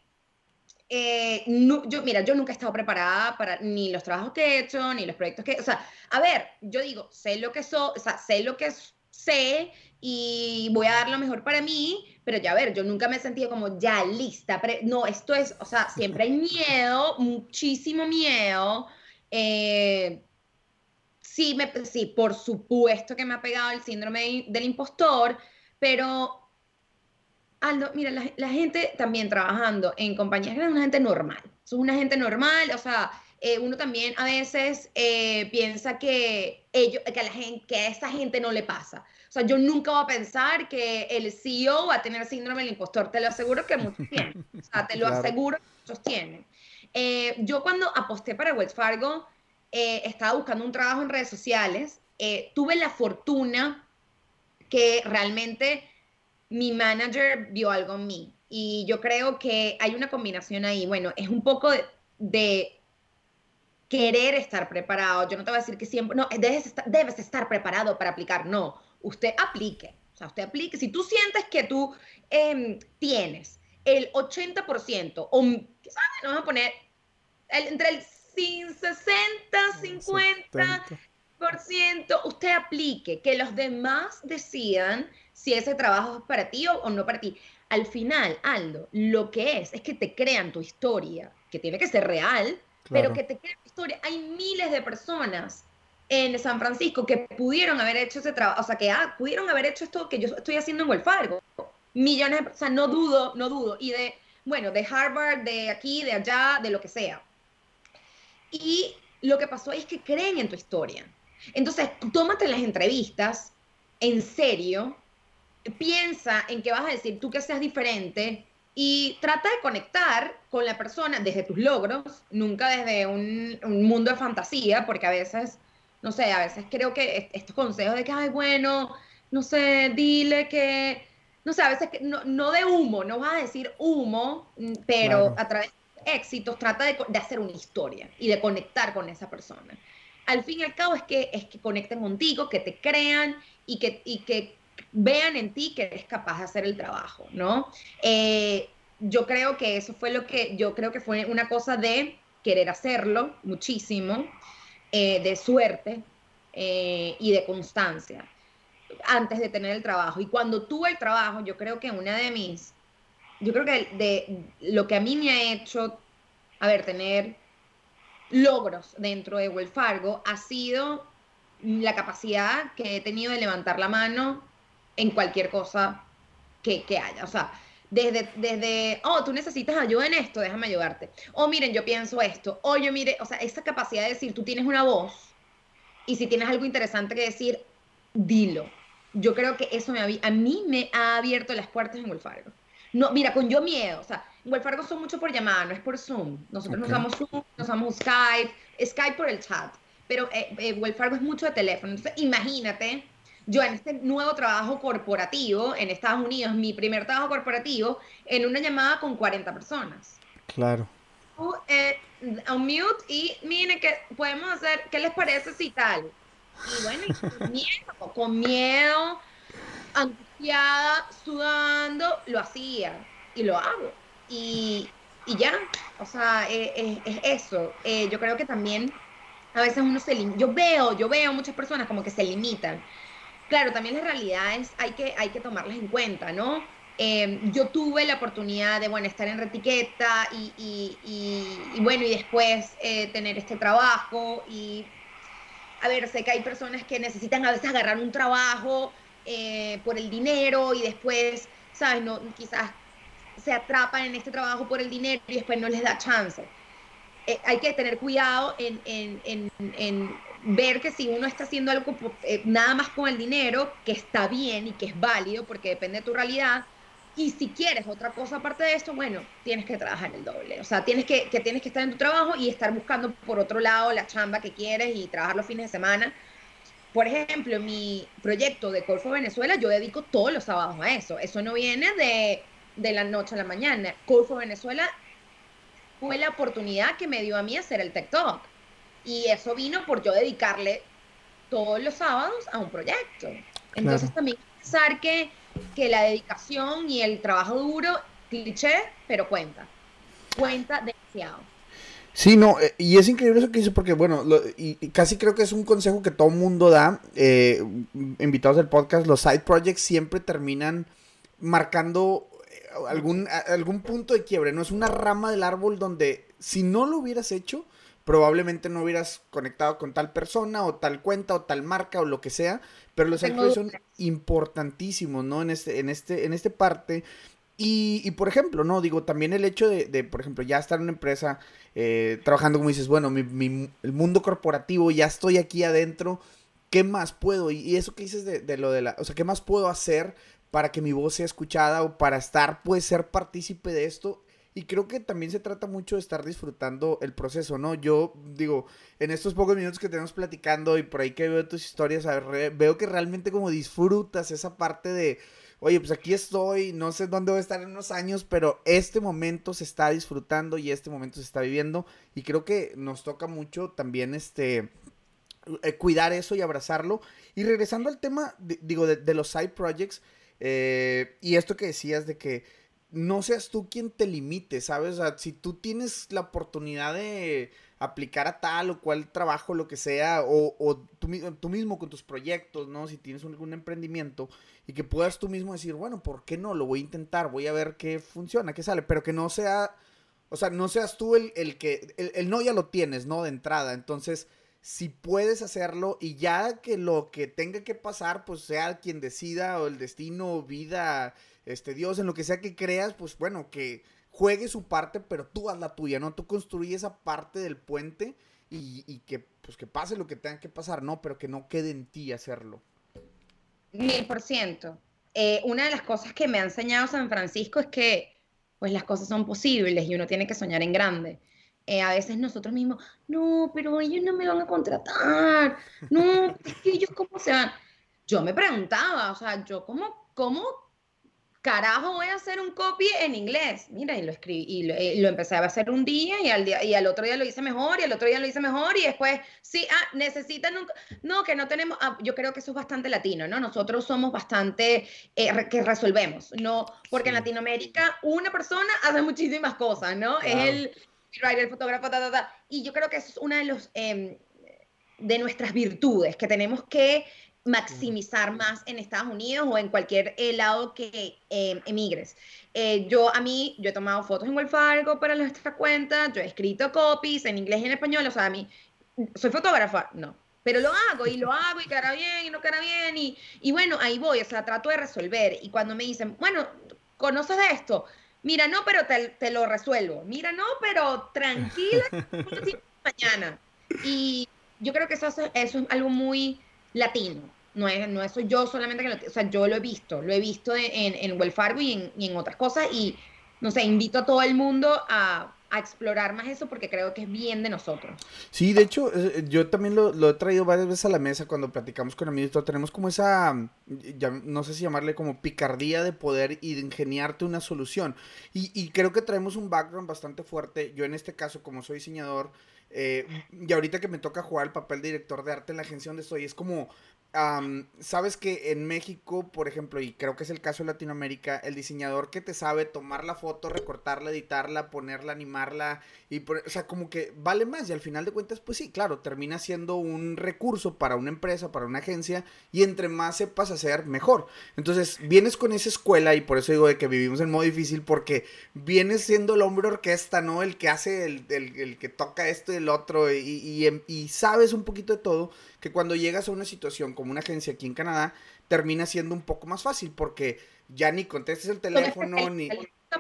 Speaker 2: Eh, yo, mira, yo nunca he estado preparada para ni los trabajos que he hecho, ni los proyectos que, o sea, a ver, yo digo, sé lo que soy, o sea, sé lo que sé y voy a dar lo mejor para mí, pero ya a ver, yo nunca me he sentido como ya lista. no, esto es, o sea, siempre hay miedo, muchísimo miedo. Eh, sí, me, sí, por supuesto que me ha pegado el síndrome del impostor, pero Aldo, mira, la, gente también trabajando en compañías es una gente normal. Es una gente normal, o sea, eh, uno también a veces eh, piensa que, ellos, que, a la gente, que a esa gente no le pasa. Sea, yo nunca voy a pensar que el CEO va a tener síndrome del impostor. Te lo aseguro que muchos tienen. O sea, te lo aseguro que muchos tienen. Eh, yo cuando aposté para Wells Fargo, eh, estaba buscando un trabajo en redes sociales. Eh, tuve la fortuna que realmente mi manager vio algo en mí. Y yo creo que hay una combinación ahí. Bueno, es un poco de, de querer estar preparado. Yo no te voy a decir que siempre, no, debes estar, debes estar preparado para aplicar. No, usted aplique. O sea, usted aplique. Si tú sientes que tú em, tienes el 80% o quizás vamos a poner entre el 60, 50%, usted aplique, que los demás decidan si ese trabajo es para ti o, no para ti. Al final, Aldo, lo que es es que te crean tu historia, que tiene que ser real, pero que te crean tu historia. Hay miles de personas en San Francisco que pudieron haber hecho ese trabajo, o sea, que ah, pudieron haber hecho esto que yo estoy haciendo en Wells Fargo. Millones de, o sea, no dudo, no dudo. Y de, bueno, de Harvard, de aquí, de allá, de lo que sea. Y lo que pasó es que creen en tu historia. Entonces, tómate las entrevistas en serio, piensa en qué vas a decir, tú que seas diferente, y trata de conectar con la persona desde tus logros, nunca desde un, un, mundo de fantasía, porque a veces no sé, a veces creo que estos consejos de que, ay, bueno, no sé, dile que, no sé, a veces que, no, de humo, no vas a decir humo, mm, pero a través de éxitos trata de, hacer una historia y de conectar con esa persona. Al fin y al cabo es que, es que conecten contigo, que te crean y que, y que vean en ti que eres capaz de hacer el trabajo, ¿no? Eh, yo creo que eso fue lo que, yo creo que fue una cosa de querer hacerlo muchísimo, eh, de suerte eh, y de constancia. antes de tener el trabajo. Y cuando tuve el trabajo, yo creo que una de mis, yo creo que de lo que a mí me ha hecho, a ver, tener logros dentro de Wells Fargo ha sido la capacidad que he tenido de levantar la mano en cualquier cosa que, que haya. O sea, desde, desde, oh, tú necesitas ayuda en esto, déjame ayudarte. O miren, yo pienso esto. O yo mire, o sea, esa capacidad de decir, tú tienes una voz y si tienes algo interesante que decir, dilo. Yo creo que eso me a mí me ha abierto las puertas en Fargo. No, mira, con yo miedo, o sea, en Fargo son mucho por llamada, no es por Zoom. Nosotros nos usamos Zoom, nos usamos Skype, Skype por el chat, pero eh, eh Fargo es mucho de teléfono. Entonces, imagínate yo en este nuevo trabajo corporativo en Estados Unidos, mi primer trabajo corporativo, en una llamada con 40 personas.
Speaker 1: Claro.
Speaker 2: Eh, un mute y miren que podemos hacer, ¿qué les parece si tal? Y bueno, con miedo, con miedo, angustiada, sudando, lo hacía y lo hago. Y, y ya, o sea, eh, eh, es eso. yo creo que también a veces uno se limita, yo veo, yo veo muchas personas como que se limitan claro, también las realidades hay que, hay que tomarlas en cuenta, ¿no? Em, yo tuve la oportunidad de, bueno, estar en retiqueta y, bueno, y después eh, tener este trabajo y, a ver, sé que hay personas que necesitan a veces agarrar un trabajo eh, por el dinero y después, ¿sabes? No, quizás se atrapan en este trabajo por el dinero y después no les da chance. Eh, hay que tener cuidado en, en ver que si uno está haciendo algo eh, nada más con el dinero, que está bien y que es válido porque depende de tu realidad, y si quieres otra cosa aparte de esto, bueno, tienes que trabajar el doble. O sea, tienes que, que tienes que estar en tu trabajo y estar buscando por otro lado la chamba que quieres y trabajar los fines de semana. Por ejemplo, mi proyecto de Corfo Venezuela, yo dedico todos los sábados a eso. Eso no viene de, de la noche a la mañana. Corfo Venezuela fue la oportunidad que me dio a mí hacer el TikTok y eso vino por yo dedicarle todos los sábados a un proyecto. Entonces también pensar que, que la dedicación y el trabajo duro, cliché, pero cuenta. Cuenta demasiado.
Speaker 1: Sí, no, eh, y es increíble eso que dice porque, bueno, y, casi creo que es un consejo que todo mundo da, eh, invitados del podcast, los side projects siempre terminan marcando eh, algún, algún punto de quiebre, ¿no? Es una rama del árbol donde si no lo hubieras hecho, probablemente no hubieras conectado con tal persona o tal cuenta o tal marca o lo que sea, pero los ejemplos son importantísimos, ¿no? En este, en este, en este parte. Y, y, por ejemplo, ¿no? Digo, también el hecho de, de por ejemplo, ya estar en una empresa eh, trabajando, como dices, bueno, mi, mi, el mundo corporativo, ya estoy aquí adentro, ¿qué más puedo? Y, y eso que dices de, de, lo de la, o sea, ¿qué más puedo hacer para que mi voz sea escuchada o para estar, pues, ser partícipe de esto? Y creo que también se trata mucho de estar disfrutando el proceso, ¿no? Yo digo, en estos pocos minutos que tenemos platicando y por ahí que veo tus historias, veo que realmente como disfrutas esa parte de, oye, pues aquí estoy, no sé dónde voy a estar en unos años, pero este momento se está disfrutando y este momento se está viviendo. Y creo que nos toca mucho también este... Eh, cuidar eso y abrazarlo. Y regresando al tema, digo, de, los side projects, eh, y esto que decías de que no seas tú quien te limite, ¿sabes? O sea, si tú tienes la oportunidad de aplicar a tal o cual trabajo, lo que sea, o, o tú, tú, mismo con tus proyectos, ¿no? Si tienes algún emprendimiento y que puedas tú mismo decir, bueno, ¿por qué no? Lo voy a intentar, voy a ver qué funciona, qué sale, pero que no sea, o sea, no seas tú el, el que, el, el no ya lo tienes, ¿no? De entrada, entonces si puedes hacerlo y ya que lo que tenga que pasar, pues sea quien decida o el destino, vida, este Dios, en lo que sea que creas, pues bueno, que juegue su parte, pero tú haz la tuya, ¿no? Tú construye esa parte del puente y, que, pues que pase lo que tenga que pasar, ¿no? Pero que no quede en ti hacerlo.
Speaker 2: Mil por ciento. Eh, una de las cosas que me ha enseñado San Francisco es que, pues las cosas son posibles y uno tiene que soñar en grande. Eh, a veces nosotros mismos, no, pero ellos no me van a contratar, no, es que ellos cómo se van. Yo me preguntaba, o sea, yo cómo, cómo carajo voy a hacer un copy en inglés. Mira, y lo escribí, y lo, eh, empecé a hacer un día y al, día, y al otro día lo hice mejor y al otro día lo hice mejor y después, sí, ah, necesitan un... No, que no tenemos, ah, yo creo que eso es bastante latino, ¿no? Nosotros somos bastante, eh, que resolvemos, ¿no? Porque en Latinoamérica una persona hace muchísimas cosas, ¿no? Es el writer, el fotógrafo, ta, ta, ta. Y yo creo que eso es una de los... Em, de nuestras virtudes, que tenemos que maximizar más en Estados Unidos o en cualquier eh, lado que eh, emigres. Eh, yo, a mí, yo he tomado fotos en Wells Fargo para nuestra cuenta, yo he escrito copies en inglés y en español, o sea, a mí, ¿soy fotógrafa? No, pero lo hago y lo hago y queda bien y no queda bien y, y bueno, ahí voy, o sea, trato de resolver y cuando me dicen, bueno, ¿conoces de esto? Mira, no, pero te, te lo resuelvo. Mira, no, pero tranquila, mañana. Y yo creo que eso, eso es algo muy latino. No es, no soy yo solamente que lo, o sea, yo lo he visto, lo he visto en, en Wells Fargo y en, y en otras cosas y, no sé, invito a todo el mundo a, a explorar más eso porque creo que es bien de nosotros.
Speaker 1: Sí, de hecho, eh, yo también lo, lo, he traído varias veces a la mesa cuando platicamos con amigos. Tenemos como esa, ya, no sé si llamarle como picardía de poder y de ingeniarte una solución. Y, y, creo que traemos un background bastante fuerte. Yo en este caso, como soy diseñador, eh, y ahorita que me toca jugar el papel de director de arte en la agencia donde estoy, es como Sabes que en México, por ejemplo, y creo que es el caso de Latinoamérica, el diseñador que te sabe tomar la foto, recortarla, editarla, ponerla, animarla, y o sea, como que vale más. Y al final de cuentas, pues sí, claro, termina siendo un recurso para una empresa, para una agencia, y entre más sepas hacer, mejor. Entonces, vienes con esa escuela, y por eso digo de que vivimos en modo difícil, porque vienes siendo el hombre orquesta, ¿no? El que hace, el, el, el que toca esto y el otro, y, y, y sabes un poquito de todo que cuando llegas a una situación como una agencia aquí en Canadá, termina siendo un poco más fácil porque ya ni contestes el teléfono ni...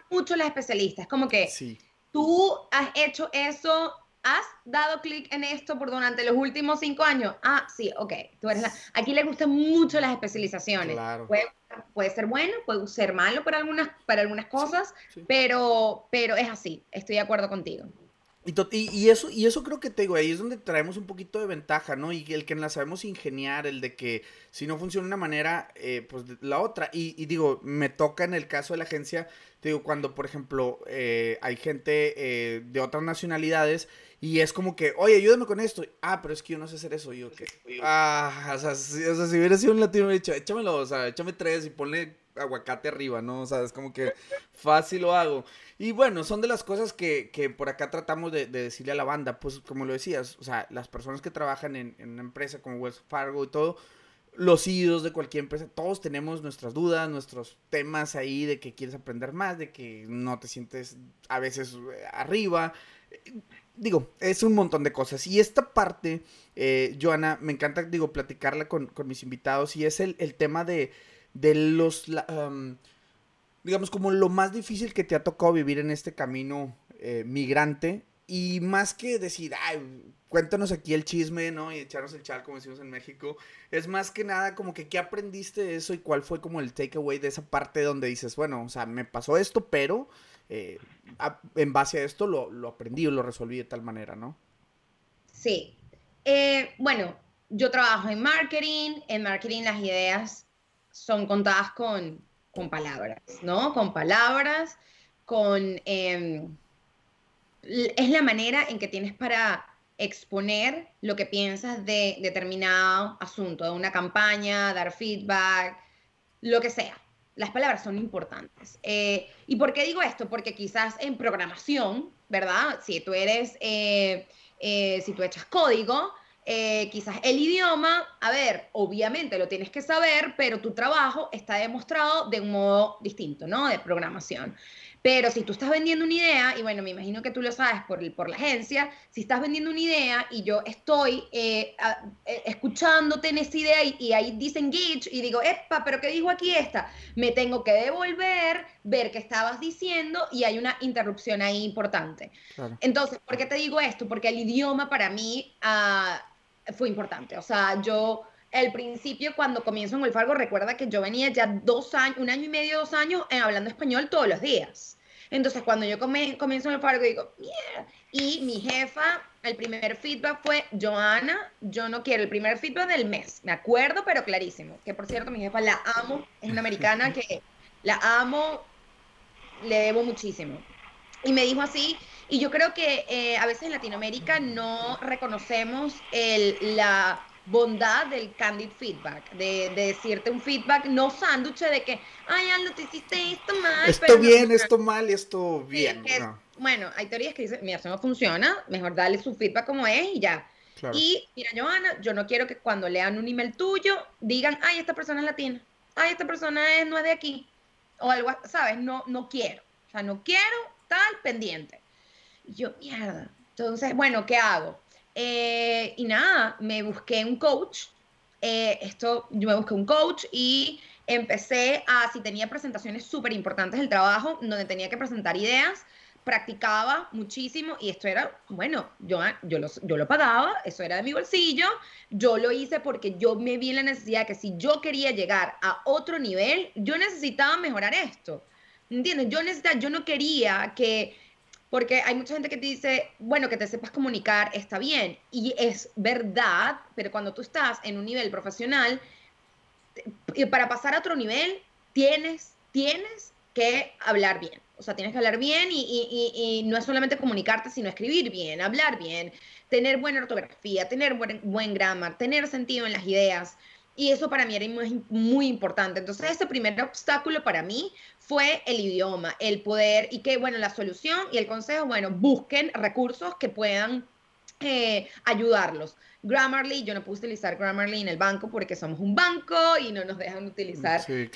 Speaker 2: Mucho las especialistas, como que sí. tú has hecho eso, has dado clic en esto por durante los últimos cinco años. Ah, sí, ok. Tú eres la... Aquí le gustan mucho las especializaciones. Claro. Puede, puede, ser bueno, puede ser malo para algunas, para algunas cosas, sí, sí. Pero, pero es así. Estoy de acuerdo contigo.
Speaker 1: Y, y, eso, y eso creo que te digo, ahí es donde traemos un poquito de ventaja, ¿no? Y el que la sabemos ingeniar, el de que si no funciona una manera, eh, pues la otra. Y, y, digo, me toca en el caso de la agencia, te digo, cuando por ejemplo eh, hay gente eh, de otras nacionalidades y es como que, oye, ayúdame con esto. Ah, pero es que yo no sé hacer eso. Y yo, ¿qué? Ah, o sea, si, o sea, si hubiera sido un latino, hubiera dicho, échamelo, o sea, échame tres y ponle aguacate arriba, ¿no? O sea, es como que fácil lo hago. Y bueno, son de las cosas que, que por acá tratamos de, de, decirle a la banda, pues como lo decías, o sea, las personas que trabajan en, en una empresa como Wells Fargo y todo, los IDOs de cualquier empresa, todos tenemos nuestras dudas, nuestros temas ahí de que quieres aprender más, de que no te sientes a veces eh, arriba. Digo, es un montón de cosas. Y esta parte, eh, Joana, me encanta, digo, platicarla con, con mis invitados y es el, el tema de de los, digamos, como lo más difícil que te ha tocado vivir en este camino eh, migrante. Y más que decir, ay, cuéntanos aquí el chisme, ¿no? Y echarnos el chal, como decimos en México. Es más que nada como que qué aprendiste de eso y cuál fue como el takeaway de esa parte donde dices, bueno, o sea, me pasó esto, pero eh, en base a esto lo, lo, aprendí o lo resolví de tal manera, ¿no?
Speaker 2: Sí. Eh, bueno, yo trabajo en marketing. En marketing las ideas son contadas con, con palabras, ¿no? Con palabras, con... Eh, es la manera en que tienes para exponer lo que piensas de determinado asunto, de una campaña, dar feedback, lo que sea. Las palabras son importantes. Eh, ¿Y por qué digo esto? Porque quizás en programación, ¿verdad? Si tú eres, eh, eh, si tú echas código, eh, quizás el idioma, a ver, obviamente lo tienes que saber, pero tu trabajo está demostrado de un modo distinto, ¿no? De programación. Pero si tú estás vendiendo una idea, y bueno, me imagino que tú lo sabes por, el, por la agencia, si estás vendiendo una idea y yo estoy eh, a, eh, escuchándote en esa idea y, y, ahí dice engage y digo, epa, pero ¿qué dijo aquí esta? Me tengo que devolver, ver qué estabas diciendo y hay una interrupción ahí importante. Claro. Entonces, ¿por qué te digo esto? Porque el idioma para mí... Uh, fue importante. O sea, yo al principio cuando comienzo en el Fargo, recuerda que yo venía ya dos años, un año y medio, dos años en hablando español todos los días. Entonces, cuando yo comienzo en el Fargo, digo. Y mi jefa, el primer feedback fue, Joana, yo no quiero el primer feedback del mes. Me acuerdo, pero clarísimo. Que por cierto, mi jefa la amo, es una americana que la amo, le debo muchísimo. Y me dijo así, y yo creo que eh, a veces en Latinoamérica no reconocemos el, la bondad del candid feedback, de, de, decirte un feedback no sándwich de que, ay, Aldo, te hiciste esto mal.
Speaker 1: Esto pero bien, no, esto mal, esto bien.
Speaker 2: Sí, que, no. Bueno, hay teorías que dicen, mira, eso no funciona, mejor darle su feedback como es y ya. Y mira, Johanna, yo no quiero que cuando lean un email tuyo digan, ay, esta persona es latina, ay, esta persona es, no es de aquí, o algo, ¿sabes? No, no quiero, o sea, no quiero tal pendiente. Yo, mierda. Entonces, bueno, ¿qué hago? Eh, y nada, me busqué un coach. Eh, esto, yo me busqué un coach y empecé a, si tenía presentaciones súper importantes del trabajo, donde tenía que presentar ideas, practicaba muchísimo y esto era, bueno, yo, yo, lo, yo lo pagaba, eso era de mi bolsillo, yo lo hice porque yo me vi en la necesidad de que si yo quería llegar a otro nivel, yo necesitaba mejorar esto. ¿Entiendes? Yo necesitaba, yo no quería que, porque hay mucha gente que te dice, bueno, que te sepas comunicar está bien, y es verdad, pero cuando tú estás en un nivel profesional, para pasar a otro nivel, tienes, tienes que hablar bien. O sea, tienes que hablar bien y, no es solamente comunicarte, sino escribir bien, hablar bien, tener buena ortografía, tener buen, buen grammar, tener sentido en las ideas. Y eso para mí era muy, importante. Entonces, ese primer obstáculo para mí fue el idioma, el poder y que, bueno, la solución y el consejo, bueno, busquen recursos que puedan eh, ayudarlos. Grammarly, yo no puedo utilizar Grammarly en el banco porque somos un banco y no nos dejan utilizar sí,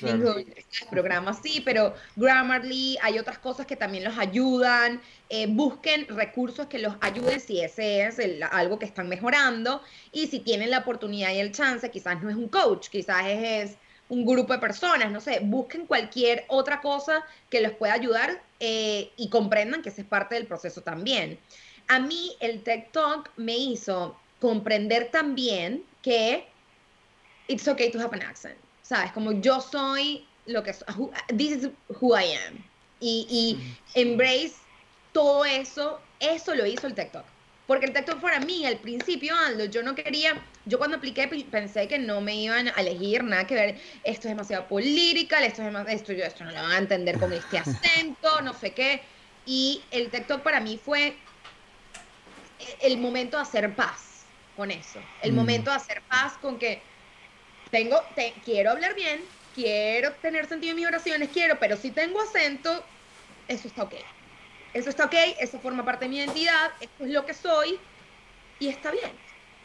Speaker 2: programas así, pero Grammarly, hay otras cosas que también los ayudan. Eh, busquen recursos que los ayuden si ese es algo que están mejorando y si tienen la oportunidad y el chance, quizás no es un coach, quizás es, un grupo de personas, no sé, busquen cualquier otra cosa que los pueda ayudar eh, y comprendan que ese es parte del proceso también. A mí el TED Talk me hizo comprender también que it's okay to have an accent, ¿sabes? Como yo soy lo que soy, this is who I am. Y, y embrace todo eso, eso lo hizo el TikTok. Porque el TikTok para mí, al principio, Aldo, yo no quería, yo cuando apliqué pensé que no me iban a elegir nada que ver, esto es demasiado política, esto es demasiado, esto, yo, esto no lo van a entender con este acento, no sé qué. Y el TikTok para mí fue el momento de hacer paz con eso. El mm. momento de hacer paz con que tengo, te, quiero hablar bien, quiero tener sentido en mis oraciones, quiero, pero si tengo acento, eso está ok. Eso está ok, eso forma parte de mi identidad, esto es lo que soy y está bien.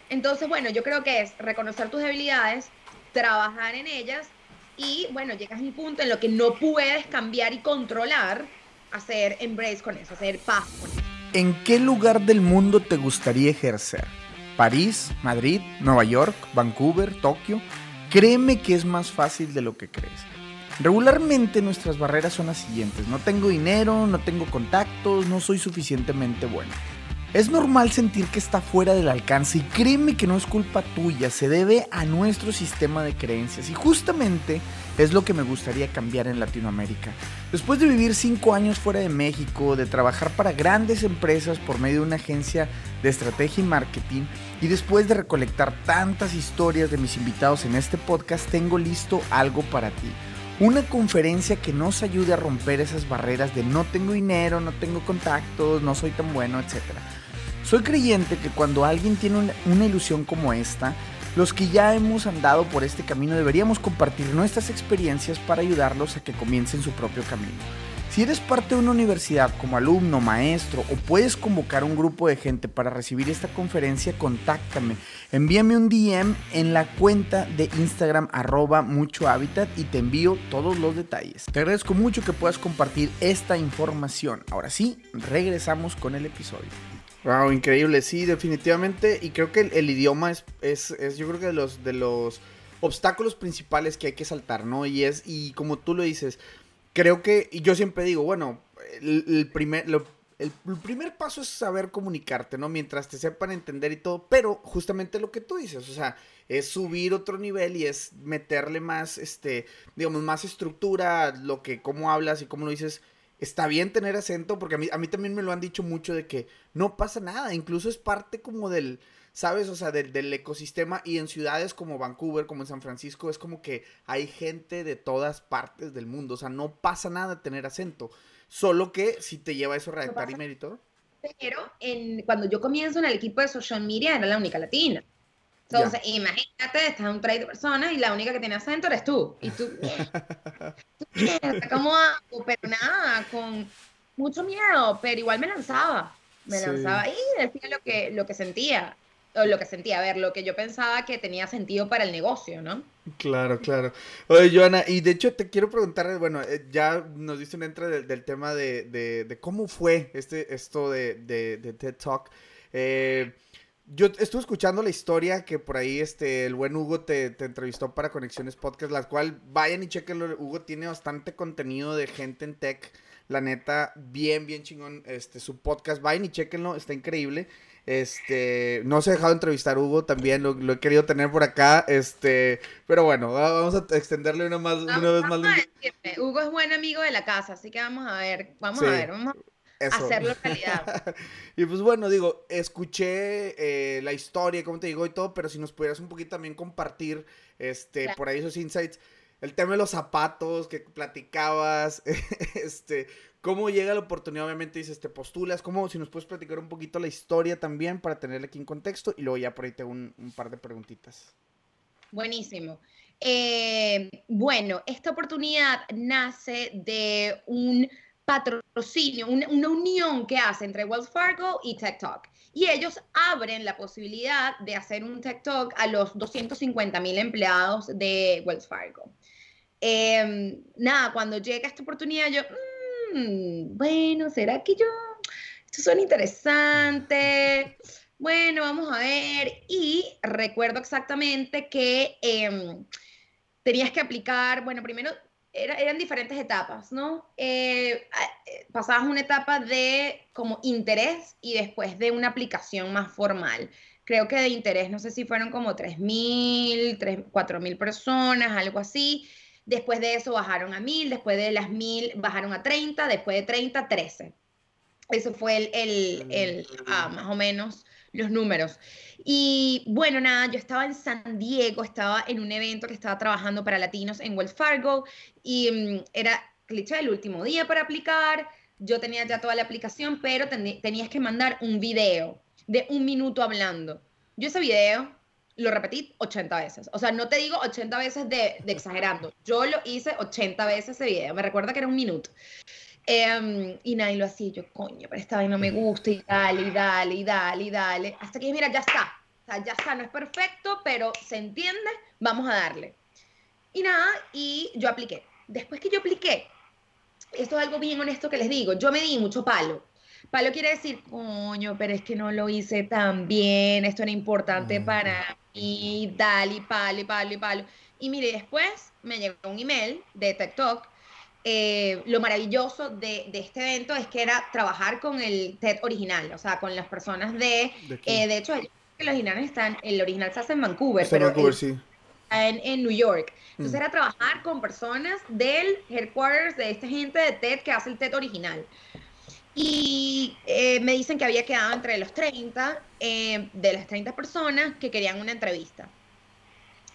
Speaker 2: Entonces, bueno, yo creo que es reconocer tus debilidades, trabajar en ellas y, bueno, llegas a mi punto en lo que no puedes cambiar y controlar, hacer embrace con eso, hacer paz con eso.
Speaker 3: ¿En qué lugar del mundo te gustaría ejercer? París, Madrid, Nueva York, Vancouver, Tokio, créeme que es más fácil de lo que crees. Regularmente nuestras barreras son las siguientes. No tengo dinero, no tengo contactos, no soy suficientemente bueno. Es normal sentir que está fuera del alcance y créeme que no es culpa tuya, se debe a nuestro sistema de creencias y justamente es lo que me gustaría cambiar en Latinoamérica. Después de vivir 5 años fuera de México, de trabajar para grandes empresas por medio de una agencia de estrategia y marketing y después de recolectar tantas historias de mis invitados en este podcast, tengo listo algo para ti. Una conferencia que nos ayude a romper esas barreras de no tengo dinero, no tengo contactos, no soy tan bueno, etcétera. Soy creyente que cuando alguien tiene una, ilusión como esta, los que ya hemos andado por este camino deberíamos compartir nuestras experiencias para ayudarlos a que comiencen su propio camino. Si eres parte de una universidad como alumno, maestro o puedes convocar un grupo de gente para recibir esta conferencia, contáctame. Envíame un DM en la cuenta de Instagram arroba mucho hábitat y te envío todos los detalles. Te agradezco mucho que puedas compartir esta información. Ahora sí, regresamos con el episodio.
Speaker 1: Wow, increíble, sí, definitivamente. Y creo que el, idioma es, es, yo creo que de los, de los obstáculos principales que hay que saltar, ¿no? Y es, y como tú lo dices, creo que, y yo siempre digo, bueno, el, primer, el, primer paso es saber comunicarte, ¿no? Mientras te sepan entender y todo, pero justamente lo que tú dices, o sea, es subir otro nivel y es meterle más, este, digamos, más estructura, lo que, cómo hablas y cómo lo dices está bien tener acento, porque a mí, a mí también me lo han dicho mucho de que no pasa nada, incluso es parte como del, ¿sabes? O sea, del, del, ecosistema y en ciudades como Vancouver, como en San Francisco, es como que hay gente de todas partes del mundo, o sea, no pasa nada tener acento, solo que si te lleva eso a redactar y mérito.
Speaker 2: Pero en, cuando yo comienzo en el equipo de social media era la única latina. Entonces, imagínate, estás un trade de personas y la única que tiene acento eres tú. Y tú, ¿cómo hago? Pero nada, con mucho miedo, pero igual me lanzaba. Me lanzaba y decía lo que, lo que sentía. o lo que sentía, a ver, lo que yo pensaba que tenía sentido para el negocio, ¿no?
Speaker 1: Claro, claro. Oye, Joana, y de hecho te quiero preguntar, bueno, eh, ya nos diste un entre del, tema de, de, cómo fue este, esto de, de TED Talk. Eh, yo estuve escuchando la historia que por ahí este, el buen Hugo te, te, entrevistó para Conexiones Podcast, la cual vayan y chequenlo. Hugo tiene bastante contenido de gente en tech. La neta, bien, bien chingón este, su podcast. Vayan y chequenlo, está increíble. Este, no se ha dejado entrevistar a Hugo, también lo, he querido tener por acá. Este, pero bueno, vamos a extenderle una, más, una vez más.
Speaker 2: Hugo es buen amigo de la casa, así que vamos a ver, vamos a ver, vamos a hacerlo realidad.
Speaker 1: y pues bueno, digo, escuché eh, la historia, como te digo, y todo, pero si nos pudieras un poquito también compartir este, por ahí esos insights. El tema de los zapatos que platicabas, este, cómo llega la oportunidad, obviamente dices, te postulas, cómo, si nos puedes platicar un poquito la historia también para tenerla aquí en contexto y luego ya por ahí te un, un par de preguntitas.
Speaker 2: Buenísimo. Eh, bueno, esta oportunidad nace de un patrocinio, una, unión que hace entre Wells Fargo y Tech Talk. Y ellos abren la posibilidad de hacer un Tech Talk a los 250 mil empleados de Wells Fargo. Em, nada, cuando llega esta oportunidad, yo, mm, bueno, ¿será que yo? Esto suena interesante. Bueno, vamos a ver. Y recuerdo exactamente que em, tenías que aplicar, bueno, primero eran diferentes etapas, ¿no? Eh, eh, pasabas una etapa de como interés y después de una aplicación más formal. Creo que de interés, no sé si fueron como 3.000, 4.000 personas, algo así. Después de eso bajaron a 1.000, después de las 1.000 bajaron a 30, después de 30, 13. Eso fue el, el, el ah, más o menos los números. Y bueno, nada, yo estaba en San Diego, estaba en un evento que estaba trabajando para latinos en Wells Fargo y mm, era cliché el último día para aplicar. Yo tenía ya toda la aplicación, pero tenías que mandar un video de un minuto hablando. Yo ese video lo repetí 80 veces. O sea, no te digo 80 veces de, de exagerando. Yo lo hice 80 veces ese video. Me recuerda que era un minuto. Em, y nadie lo hacía. Yo, coño, pero esta vez no me gusta. Y dale, y dale, y dale, y dale. Hasta que, mira, ya está. O sea, ya está. No es perfecto, pero se entiende. Vamos a darle. Y nada, y yo apliqué. Después que yo apliqué, esto es algo bien honesto que les digo. Yo me di mucho palo. Palo quiere decir, coño, pero es que no lo hice tan bien. Esto era importante mm. para mí. Dale, palo, y palo, y palo. Y mire, después me llegó un email de TikTok eh, lo maravilloso de, este evento es que era trabajar con el TED original, o sea, con las personas de... De, eh, de hecho, el original, están, el original se hace en Vancouver, pero
Speaker 1: en Vancouver, sí.
Speaker 2: En, en, New York. Entonces mm. era trabajar con personas del headquarters de esta gente de TED que hace el TED original. Y eh, me dicen que había quedado entre los 30, de las 30 personas que querían una entrevista.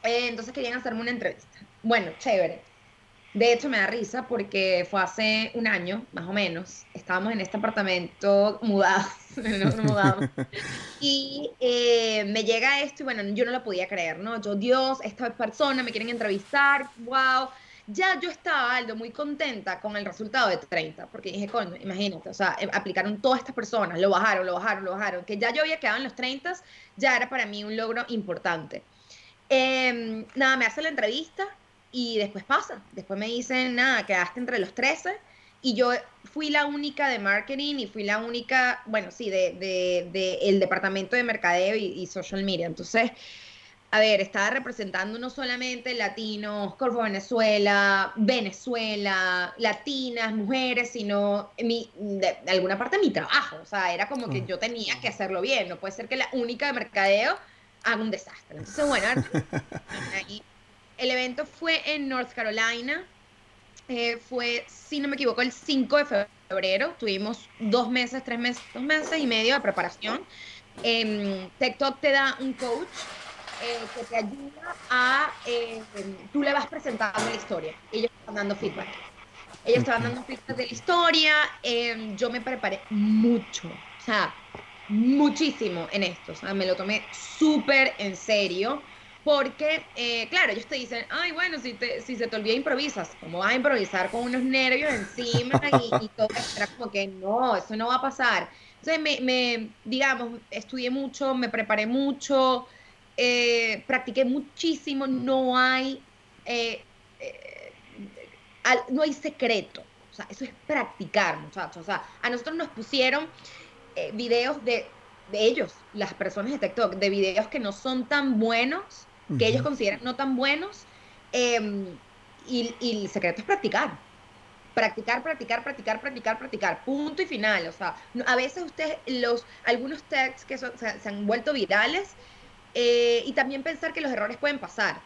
Speaker 2: entonces querían hacerme una entrevista. Bueno, chévere. De hecho, me da risa porque fue hace un año, más o menos. Estábamos en este apartamento mudados. y eh, me llega esto y bueno, yo no lo podía creer, ¿no? Yo, Dios, esta persona me quieren entrevistar, wow. Ya yo estaba, Aldo, muy contenta con el resultado de 30, porque dije, coño, imagínate, o sea, eh, aplicaron todas estas personas, lo bajaron, lo bajaron, lo bajaron, que ya yo había quedado en los 30, ya era para mí un logro importante. Em, nada, me hace la entrevista y después pasa, después me dicen, nada, quedaste entre los 13 y yo fui la única de marketing y fui la única, bueno, sí, de, de, el departamento de mercadeo y, social media. Entonces, a ver, estaba representando no solamente latinos, Corfo Venezuela, Venezuela, latinas, mujeres, sino mi, de, alguna parte de mi trabajo. O sea, era como que mm. yo tenía que hacerlo bien. No puede ser que la única de mercadeo haga un desastre. Entonces, bueno, ahí el evento fue en North Carolina. Eh, fue, si no me equivoco, el 5 de febrero. Tuvimos dos meses, tres meses, dos meses y medio de preparación. Eh, TikTok te da un coach eh, que te ayuda a. Eh, tú le vas presentando la historia. Ellos están dando feedback. Ellos estaban dando feedback de la historia. yo me preparé mucho. O sea, muchísimo en esto. O sea, me lo tomé súper en serio Porque, eh, claro, ellos te dicen, ay, bueno, si, te, si se te olvida improvisas, ¿cómo vas a improvisar con unos nervios encima y, y todo? Era como que no, eso no va a pasar. Entonces, me, me digamos, estudié mucho, me preparé mucho, eh, practiqué muchísimo, no hay, eh, eh, no hay secreto. O sea, eso es practicar, muchachos. O sea, a nosotros nos pusieron videos de, de, ellos, las personas de TikTok, de videos que no son tan buenos, que ellos consideran no tan buenos, em, y, y el secreto es practicar practicar, practicar, practicar, practicar, practicar, punto y final. O sea, a veces ustedes, los, algunos texts que se, han vuelto virales, eh, y también pensar que los errores pueden pasar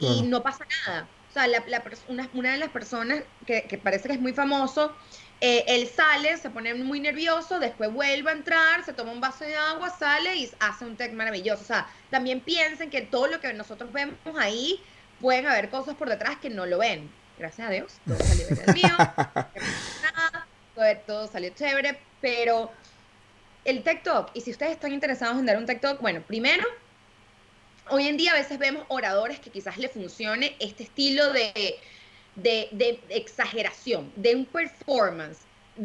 Speaker 2: y no pasa nada. O sea, la, una, una, de las personas que, que, parece que es muy famoso, eh, él sale, se pone muy nervioso, después vuelve a entrar, se toma un vaso de agua, sale y hace un text maravilloso. O sea, también piensen que todo lo que nosotros vemos ahí, pueden haber cosas por detrás que no lo ven gracias a Dios, todo salió bien el mío, todo, salió chévere, pero el TikTok, y si ustedes están interesados en dar un TikTok, bueno, primero, hoy en día a veces vemos oradores que quizás le funcione este estilo de, de, de exageración, de un performance,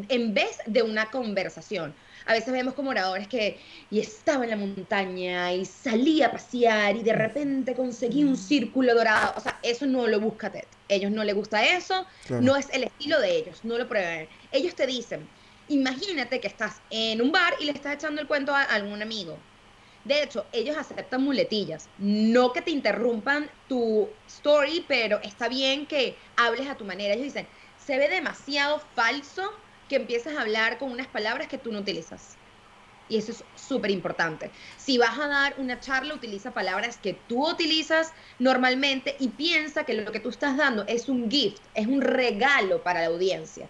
Speaker 2: en vez de una conversación. A veces vemos como oradores que y estaba en la montaña y salía a pasear y de repente conseguí un círculo dorado. O sea, eso no lo busca TED. Ellos no les gusta eso, no es el estilo de ellos, no lo prueben. Ellos te dicen, imagínate que estás en un bar y le estás echando el cuento a algún amigo. De hecho, ellos aceptan muletillas. No que te interrumpan tu story, pero está bien que hables a tu manera. Ellos dicen, se ve demasiado falso que empieces a hablar con unas palabras que tú no utilizas. Y eso es súper importante. Si vas a dar una charla, utiliza palabras que tú utilizas normalmente y piensa que lo que tú estás dando es un gift, es un regalo para la audiencia.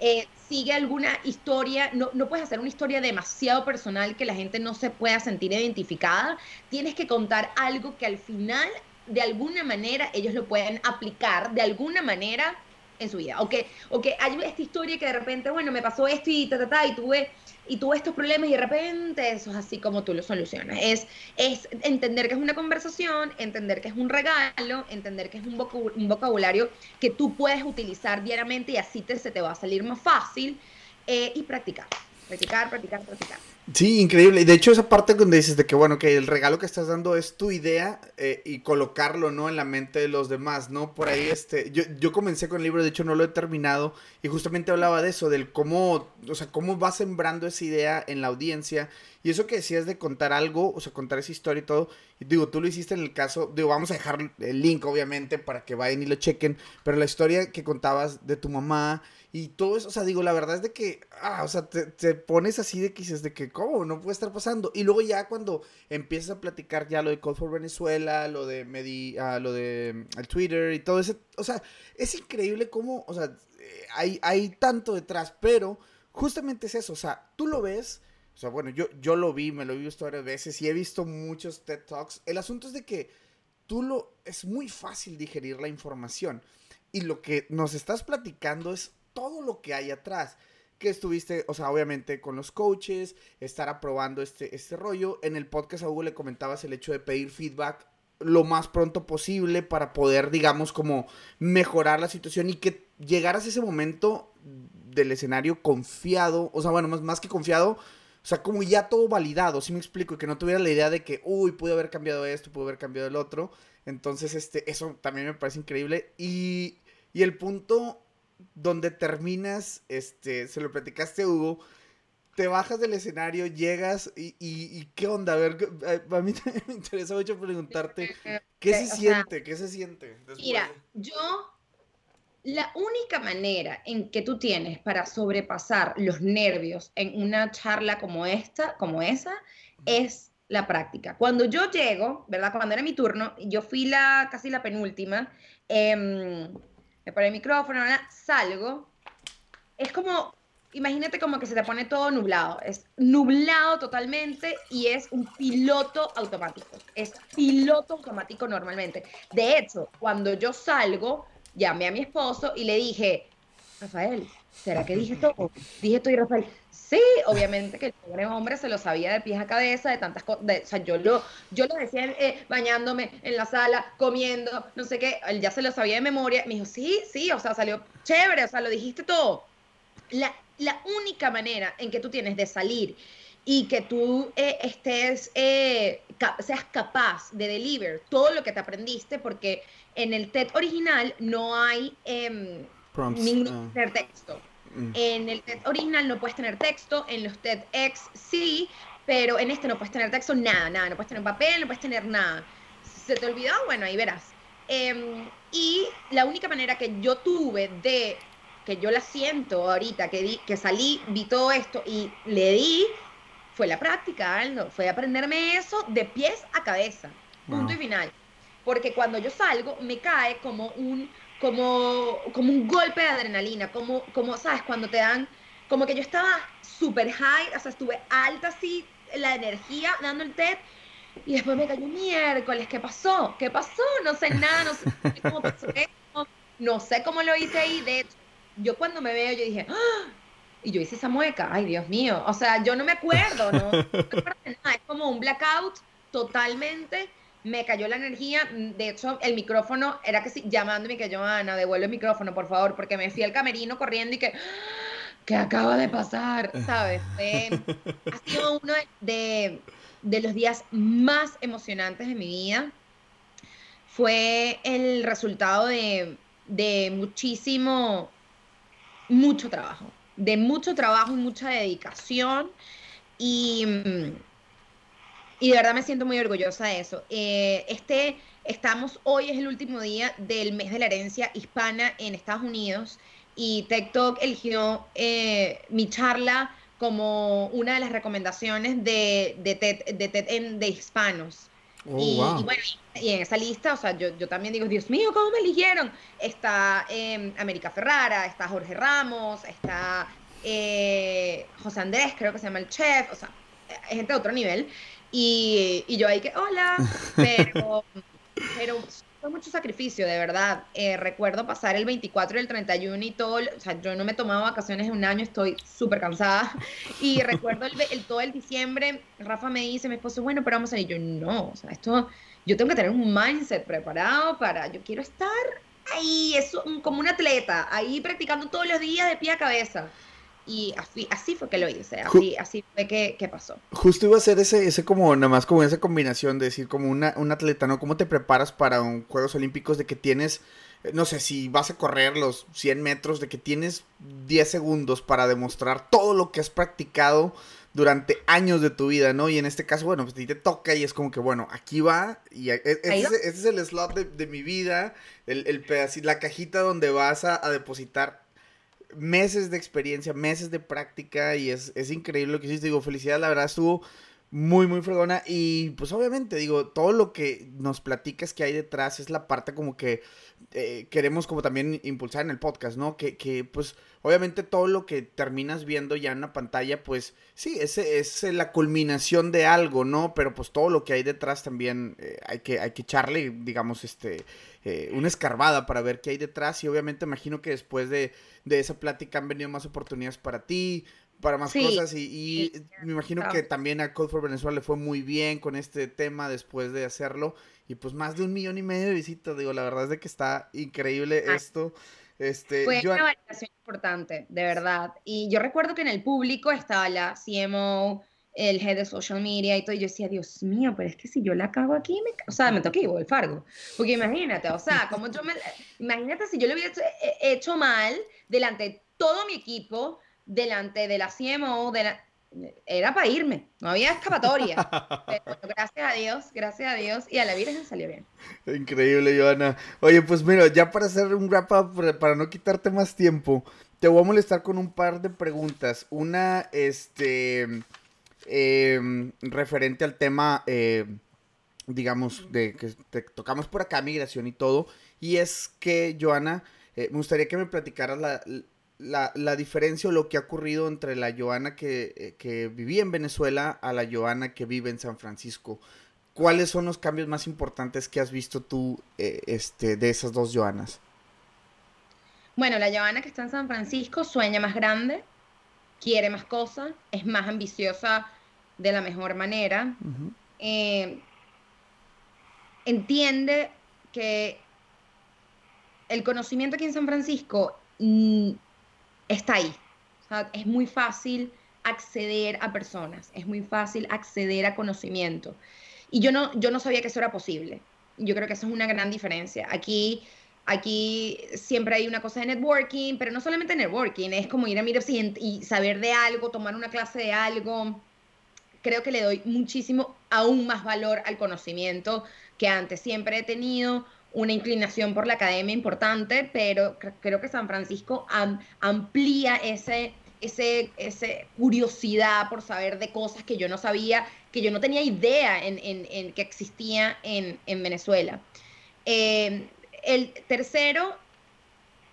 Speaker 2: Eh, sigue alguna historia, no, no puedes hacer una historia demasiado personal que la gente no se pueda sentir identificada. Tienes que contar algo que al final, de alguna manera, ellos lo pueden aplicar de alguna manera en su vida. O que, o que hay esta historia que de repente, bueno, me pasó esto y ta, ta, ta, y tuve, y tuve estos problemas y de repente eso es así como tú lo solucionas. Es, es entender que es una conversación, entender que es un regalo, entender que es un, vocabulario que tú puedes utilizar diariamente y así te, se te va a salir más fácil eh, y practicar, practicar, practicar, practicar.
Speaker 1: Sí, increíble. De hecho esa parte donde dices de que, bueno, que el regalo que estás dando es tu idea eh, y colocarlo, ¿no? En la mente de los demás, ¿no? Por ahí, este, yo, yo comencé con el libro, de hecho no lo he terminado, y justamente hablaba de eso, del cómo, o sea, cómo va sembrando esa idea en la audiencia. Y eso que decías de contar algo, o sea, contar esa historia y todo, y digo, tú lo hiciste en el caso, digo, vamos a dejar el link, obviamente, para que vayan y lo chequen, pero la historia que contabas de tu mamá y todo eso, o sea, digo, la verdad es de que, ah, o sea, te, pones así de que dices de que, ¿cómo? No puede estar pasando. Y luego ya cuando empiezas a platicar ya lo de Call for Venezuela, lo de Medi, ah, lo de mm, el Twitter y todo eso, o sea, es increíble cómo, o sea, eh, hay, hay tanto detrás, pero justamente es eso, o sea, tú lo ves, o sea, bueno, yo, yo lo vi, me lo he visto varias veces y he visto muchos TED Talks. El asunto es de que tú lo, es muy fácil digerir la información. Y lo que nos estás platicando es todo lo que hay atrás. Que estuviste, o sea, obviamente con los coaches, estar aprobando este, este rollo. En el podcast a Hugo le comentabas el hecho de pedir feedback lo más pronto posible para poder, digamos, como mejorar la situación y que llegaras a ese momento del escenario confiado, o sea, bueno, más, más que confiado, o sea, como ya todo validado, si me explico, y que no tuviera la idea de que, uy, pude haber cambiado esto, pude haber cambiado el otro. Entonces, este, eso también me parece increíble. Y, y el punto donde terminas, este, se lo platicaste a Hugo, te bajas del escenario, llegas y, y, qué onda, a ver, a mí me interesa mucho preguntarte, ¿qué se siente? ¿Qué se siente?
Speaker 2: Mira, yo, la única manera en que tú tienes para sobrepasar los nervios en una charla como esta, como esa, es la práctica. Cuando yo llego, ¿verdad? Cuando era mi turno, yo fui la, casi la penúltima, eh, me pone el micrófono, salgo. Es como, imagínate como que se te pone todo nublado. Es nublado totalmente y es un piloto automático. Es piloto automático normalmente. De hecho, cuando yo salgo, llamé a mi esposo y le dije, Rafael, ¿será que dije todo? Dije todo y Rafael, sí, obviamente que el pobre hombre se lo sabía de pies a cabeza, de tantas cosas, o sea, yo lo, yo lo decía eh, bañándome en la sala, comiendo, no sé qué, él ya se lo sabía de memoria, me dijo, sí, sí, o sea, salió chévere, o sea, lo dijiste todo. La, la única manera en que tú tienes de salir y que tú eh, estés, eh, seas capaz de deliver todo lo que te aprendiste, porque en el TED original no hay eh, ningún uh, texto. Mm. En el TED original no puedes tener texto, en los TEDx sí, pero en este no puedes tener texto, nada, nada, no puedes tener papel, no puedes tener nada. ¿Se te olvidó? Bueno, ahí verás. Em, y la única manera que yo tuve de, que yo la siento ahorita, que, di, que salí, vi todo esto y le di, fue la práctica, Aldo, fue aprenderme eso de pies a cabeza, punto y final. Porque cuando yo salgo, me cae como un, como, como un golpe de adrenalina, como, como, ¿sabes? Cuando te dan, como que yo estaba súper high, o sea, estuve alta así, la energía, dando el TED, y después me cayó miércoles, ¿qué pasó? ¿Qué pasó? No sé nada, no sé cómo pasó esto, no sé cómo lo hice ahí, de hecho, yo cuando me veo, yo dije, ¡Ah! y yo hice esa mueca, ay Dios mío, o sea, yo no me acuerdo, ¿no? es como un blackout totalmente, me cayó la energía, de hecho el micrófono era que sí, llamándome que Joana, devuelve el micrófono, por favor, porque me fui al camerino corriendo y que, ¿qué acaba de pasar? ¿Sabes? ha sido uno de, de los días más emocionantes de mi vida, fue el resultado de, de muchísimo, mucho trabajo de mucho trabajo y mucha dedicación y, y de verdad me siento muy orgullosa de eso. Eh, este, estamos, hoy es el último día del mes de la herencia hispana en Estados Unidos y TikTok eligió eh, mi charla como una de las recomendaciones de, de TED, de, TED de hispanos. Oh, y, bueno, y en esa lista, o sea, yo, yo, también digo, Dios mío, ¿cómo me eligieron? Está eh, América Ferrara, está Jorge Ramos, está eh, José Andrés, creo que se llama el chef, o sea, gente de otro nivel. Y, y yo ahí que, hola, pero, pero fue mucho sacrificio, de verdad. Eh, recuerdo pasar el 24 y el 31 y todo, o sea, yo no me he tomado vacaciones en un año, estoy súper cansada. Y recuerdo el, todo el diciembre, Rafa me dice, mi esposo, bueno, pero vamos a ir. yo, no, o sea, esto, yo tengo que tener un mindset preparado para, yo quiero estar ahí, es como un atleta, ahí practicando todos los días de pie a cabeza. Y así, así fue que lo hice, así, así fue que, que, pasó.
Speaker 1: Justo iba a ser ese, ese como, nada más como esa combinación de decir, como una, un atleta, ¿no? ¿Cómo te preparas para un Juegos Olímpicos de que tienes, eh, no sé, si vas a correr los 100 metros, de que tienes 10 segundos para demostrar todo lo que has practicado durante años de tu vida, ¿no? Y en este caso, bueno, pues a ti te toca y es como que, bueno, aquí va, y e, e, ese, es el slot de, de mi vida, el, el pedacito, la cajita donde vas a, a depositar meses de experiencia, meses de práctica y es, increíble lo que hiciste. Digo, felicidades, la verdad estuvo muy, muy fregona. Y pues obviamente, digo, todo lo que nos platicas que hay detrás es la parte como que eh, queremos como también impulsar en el podcast, ¿no? Que, que, pues obviamente todo lo que terminas viendo ya en una pantalla, pues sí, ese es la culminación de algo, ¿no? Pero pues todo lo que hay detrás también eh, hay, que, hay que echarle, digamos, este, eh, una escarbada para ver qué hay detrás. Y obviamente imagino que después de, de esa plática han venido más oportunidades para ti, para más cosas y, me imagino que también a Code for Venezuela le fue muy bien con este tema después de hacerlo y pues más de un millón y medio de visitas, digo, la verdad es de que está increíble esto. Este,
Speaker 2: fue una validación importante, de verdad. Y yo recuerdo que en el público estaba la CMO, el head de social media y todo, y yo decía, Dios mío, pero es que si yo la cago aquí, me, o sea, me toqué el Fargo, porque imagínate, o sea, como yo me, imagínate si yo lo hubiera hecho, hecho mal delante de todo mi equipo, delante de la CMO, de la, era para irme, no había escapatoria. gracias a Dios, gracias a Dios, y a la Virgen salió bien.
Speaker 1: Increíble, Joana. Oye, pues mira, ya para hacer un wrap up, para no quitarte más tiempo, te voy a molestar con un par de preguntas. Una, este, em, referente al tema, eh, digamos, de que te tocamos por acá, migración y todo, y es que, Joana, eh, me gustaría que me platicaras la, la, la, diferencia o lo que ha ocurrido entre la Joana que, eh, que, vivía en Venezuela a la Joana que vive en San Francisco. ¿Cuáles son los cambios más importantes que has visto tú eh, este, de esas dos Joanas?
Speaker 2: Bueno, la Joana que está en San Francisco sueña más grande, quiere más cosas, es más ambiciosa de la mejor manera. Eh, entiende que el conocimiento aquí en San Francisco mm, está ahí. es muy fácil acceder a personas, es muy fácil acceder a conocimiento. Y yo no, yo no sabía que eso era posible. Yo creo que eso es una gran diferencia. Aquí, aquí siempre hay una cosa de networking, pero no solamente networking, es como ir a mirar y saber de algo, tomar una clase de algo. Creo que le doy muchísimo, aún más valor al conocimiento que antes. Siempre he tenido una inclinación por la academia importante, pero creo que San Francisco amplía ese, ese, ese curiosidad por saber de cosas que yo no sabía, que yo no tenía idea en, en, que existía en, en Venezuela. Eh, el tercero,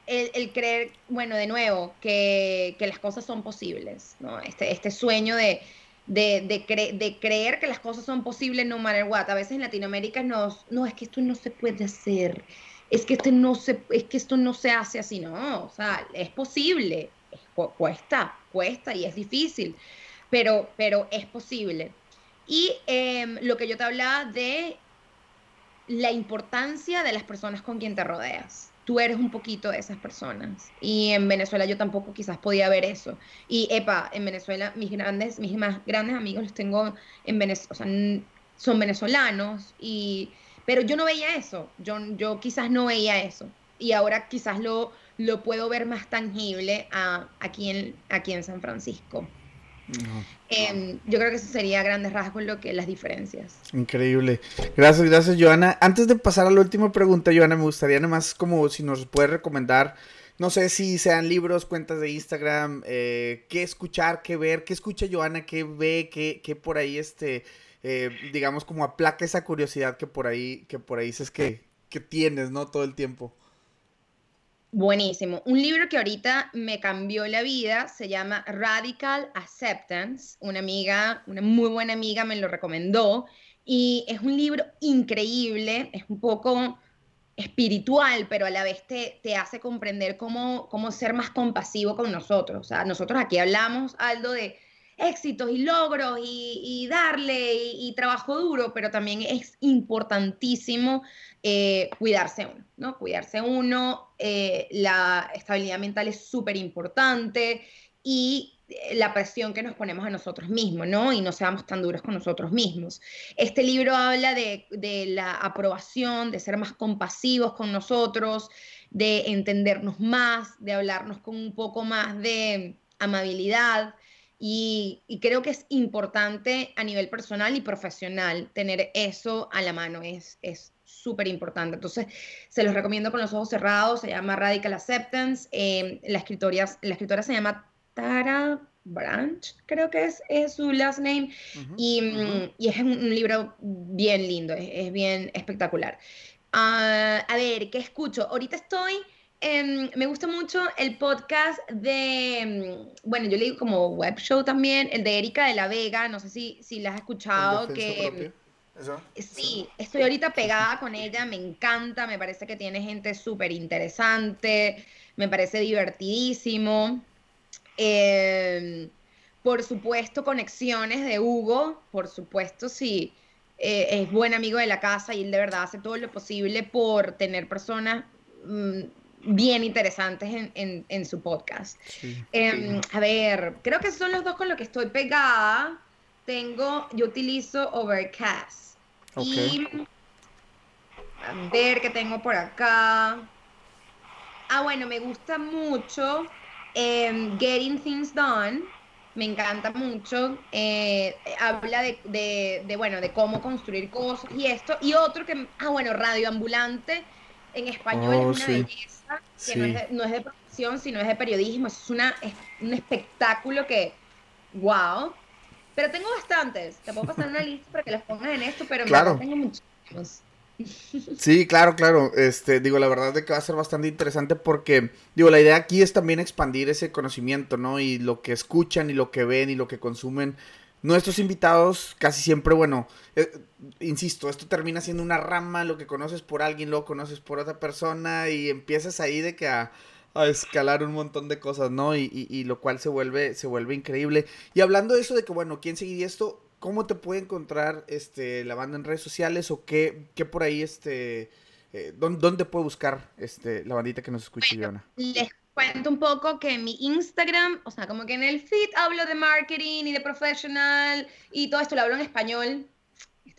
Speaker 2: el, el, creer, bueno, de nuevo, que, que, las cosas son posibles, ¿no? Este, este sueño de, de, de, creer que las cosas son posibles no matter what. A veces en Latinoamérica nos, no, es que esto no se puede hacer, es que, este no se, es que esto no se hace así, no, o sea, es posible, cuesta, cuesta y es difícil, pero, pero es posible. Y em, lo que yo te hablaba de la importancia de las personas con quien te rodeas tú eres un poquito de esas personas. Y en Venezuela yo tampoco quizás podía ver eso. Y, epa, en Venezuela mis grandes, mis más grandes amigos los tengo en Venezuela, o sea, son venezolanos, y, pero yo no veía eso, yo, yo quizás no veía eso. Y ahora quizás lo, lo puedo ver más tangible aquí, en, aquí en San Francisco. Em, yo creo que eso sería grandes rasgos lo que las diferencias.
Speaker 1: Increíble. Gracias, gracias, Joana. Antes de pasar a la última pregunta, Joana, me gustaría nada más como si nos puedes recomendar, no sé si sean libros, cuentas de Instagram, eh, qué escuchar, qué ver, qué escucha Joana, qué ve, qué, qué por ahí, este, eh, digamos, como aplaca esa curiosidad que por ahí, que por ahí dices que, que tienes, ¿no? Todo el tiempo.
Speaker 2: Buenísimo. Un libro que ahorita me cambió la vida se llama Radical Acceptance. Una amiga, una muy buena amiga me lo recomendó y es un libro increíble, es un poco espiritual, pero a la vez te, te hace comprender cómo, cómo ser más compasivo con nosotros. O sea, nosotros aquí hablamos, Aldo, de éxitos y logros y, darle y, trabajo duro, pero también es importantísimo eh, cuidarse uno, ¿no? Cuidarse uno, eh, la estabilidad mental es súper importante y eh, la presión que nos ponemos a nosotros mismos, ¿no? Y no seamos tan duros con nosotros mismos. Este libro habla de, de la aprobación, de ser más compasivos con nosotros, de entendernos más, de hablarnos con un poco más de amabilidad. Y, creo que es importante a nivel personal y profesional tener eso a la mano, es súper importante. Entonces, se los recomiendo con los ojos cerrados, se llama Radical Acceptance, em, la, la escritora se llama Tara Branch, creo que es, es su last name, y, mm, y, es un, libro bien lindo, es, bien espectacular. Ah, a ver, ¿qué escucho? Ahorita estoy Em, me gusta mucho el podcast de, em, bueno, yo le digo como web show también, el de Erika de la Vega, no sé si, si la has escuchado, que... Sí, estoy ahorita pegada con ella, me encanta, me parece que tiene gente súper interesante, me parece divertidísimo. Em, por supuesto, conexiones de Hugo, por supuesto, sí. Eh, es buen amigo de la casa y él de verdad hace todo lo posible por tener personas mm, bien interesantes en, su podcast. Em, a ver, creo que son los dos con los que estoy pegada. Tengo, yo utilizo Overcast. Y a ver qué tengo por acá. Ah, bueno, me gusta mucho em, Getting Things Done. Me encanta mucho. Eh, habla de, bueno, de cómo construir cosas y esto. Y otro que, ah, bueno, Radio Ambulante en español es oh, una belleza que no, es de, no, producción, sino es de periodismo. Es, una, un espectáculo que, wow. Pero tengo bastantes. Te puedo pasar una lista para que las pongas en esto, pero
Speaker 1: claro.
Speaker 2: tengo muchísimos.
Speaker 1: Sí, claro, claro. Este, digo, la verdad es que va a ser bastante interesante porque, digo, la idea aquí es también expandir ese conocimiento, ¿no? Y lo que escuchan y lo que ven y lo que consumen Nuestros invitados casi siempre, bueno, eh, insisto, esto termina siendo una rama, lo que conoces por alguien, lo conoces por otra persona y empiezas ahí de que a, a escalar un montón de cosas, ¿no? Y, y, lo cual se vuelve, se vuelve increíble. Y hablando de eso de que, bueno, ¿quién seguiría esto? ¿Cómo te puede encontrar este, la banda en redes sociales o qué, qué por ahí, este, eh, ¿dónde, puede buscar este, la bandita que nos escucha,
Speaker 2: bueno, Les cuento un poco que en mi Instagram, o sea, como que en el feed hablo de marketing y de professional y todo esto lo hablo en español.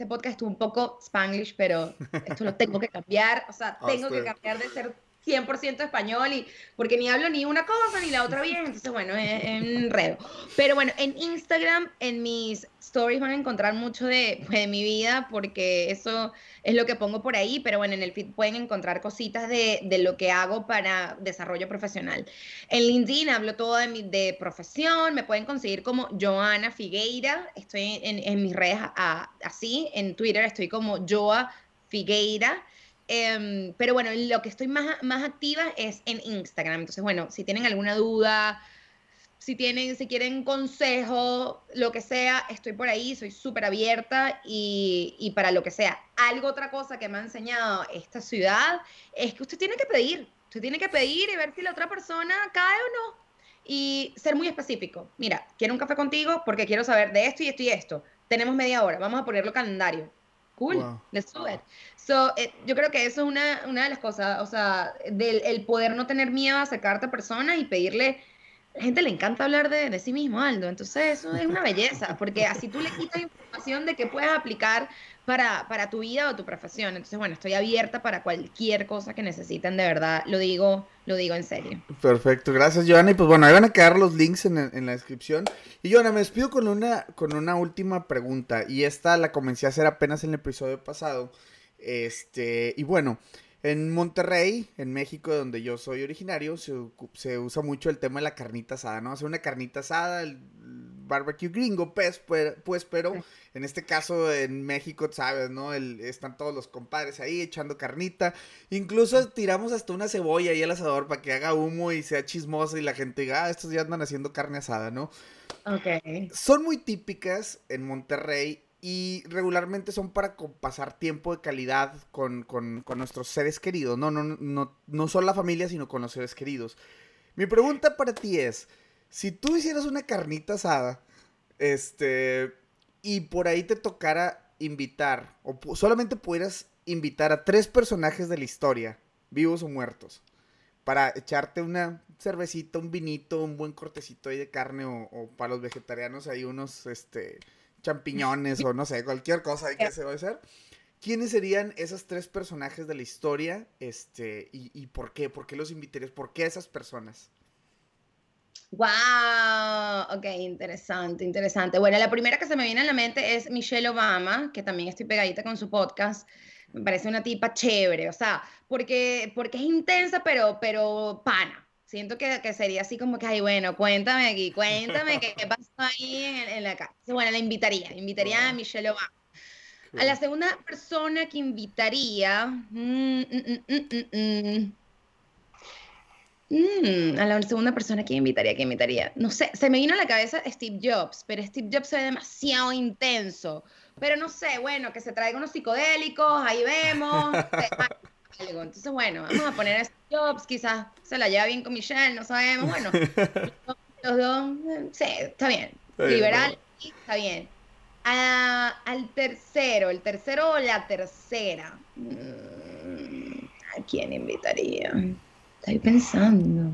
Speaker 2: Este podcast estuvo un poco spanglish, pero esto lo tengo que cambiar, o sea, tengo que cambiar de ser 100% español y porque ni hablo ni una cosa ni la otra bien, entonces bueno, es, enredo. Pero bueno, en Instagram, en mis stories van a encontrar mucho de, pues, de, mi vida porque eso es lo que pongo por ahí, pero bueno, en el feed pueden encontrar cositas de, de lo que hago para desarrollo profesional. En LinkedIn hablo todo de, mi, de profesión, me pueden conseguir como Joana Figueira, estoy en, en mis redes así, en Twitter estoy como Joa Figueira. Em, pero bueno, lo que estoy más, más activa es en Instagram. Entonces, bueno, si tienen alguna duda, si tienen, si quieren consejo, lo que sea, estoy por ahí, soy súper abierta y, y, para lo que sea. Algo, otra cosa que me ha enseñado esta ciudad es que usted tiene que pedir, usted tiene que pedir y ver si la otra persona cae o no. Y ser muy específico. Mira, quiero un café contigo porque quiero saber de esto y esto y esto. Tenemos media hora, vamos a ponerlo calendario cool, let's do it. So, eh, yo creo que eso es una, una, de las cosas, o sea, del el poder no tener miedo a acercarte a personas y pedirle, la gente le encanta hablar de, de sí mismo, Aldo, entonces eso es una belleza, porque así tú le quitas información de que puedes aplicar para, para tu vida o tu profesión. Entonces, bueno, estoy abierta para cualquier cosa que necesiten, de verdad, lo digo, lo digo en serio.
Speaker 1: Perfecto, gracias Joana. Y pues bueno, ahí van a quedar los links en, en la descripción. Y Joana, me despido con una, con una última pregunta. Y esta la comencé a hacer apenas en el episodio pasado. Este, y bueno, en Monterrey, en México, donde yo soy originario, se, se, usa mucho el tema de la carnita asada, ¿no? Hacer una carnita asada, el barbecue gringo, pues, pues, pero en este caso en México, sabes, ¿no? El, están todos los compadres ahí echando carnita. Incluso tiramos hasta una cebolla ahí al asador para que haga humo y sea chismoso y la gente diga, ah, estos ya andan haciendo carne asada, ¿no?
Speaker 2: Ok.
Speaker 1: Son muy típicas en Monterrey y regularmente son para pasar tiempo de calidad con, con, con, nuestros seres queridos, ¿no? No, no, no solo la familia, sino con los seres queridos. Mi pregunta para ti es, si tú hicieras una carnita asada, este, y por ahí te tocara invitar, o solamente pudieras invitar a tres personajes de la historia, vivos o muertos, para echarte una cervecita, un vinito, un buen cortecito ahí de carne, o, para los vegetarianos hay unos, este, champiñones, o no sé, cualquier cosa que se va a hacer. ¿Quiénes serían esos tres personajes de la historia? Este, y, y por qué? ¿Por qué los invitarías? ¿Por qué esas personas?
Speaker 2: Wow, ok, interesante, interesante. Bueno, la primera que se me viene a la mente es Michelle Obama, que también estoy pegadita con su podcast. Me parece una tipa chévere, o sea, porque, porque es intensa, pero, pero pana. Siento que, que sería así como que, ay, bueno, cuéntame aquí, cuéntame qué, pasó ahí en, la casa. Bueno, la invitaría, invitaría a Michelle Obama. A la segunda persona que invitaría, mm, mm, Mm, a la segunda persona que invitaría, que invitaría. No sé, se me vino a la cabeza Steve Jobs, pero Steve Jobs se ve demasiado intenso. Pero no sé, bueno, que se traiga unos psicodélicos, ahí vemos. Entonces, bueno, vamos a poner a Steve Jobs, quizás se la lleva bien con Michelle, no sabemos. Bueno, los dos, sí, está bien. Liberal, está bien. al tercero, el tercero o la tercera. Mm, ¿A quién invitaría? Estoy pensando.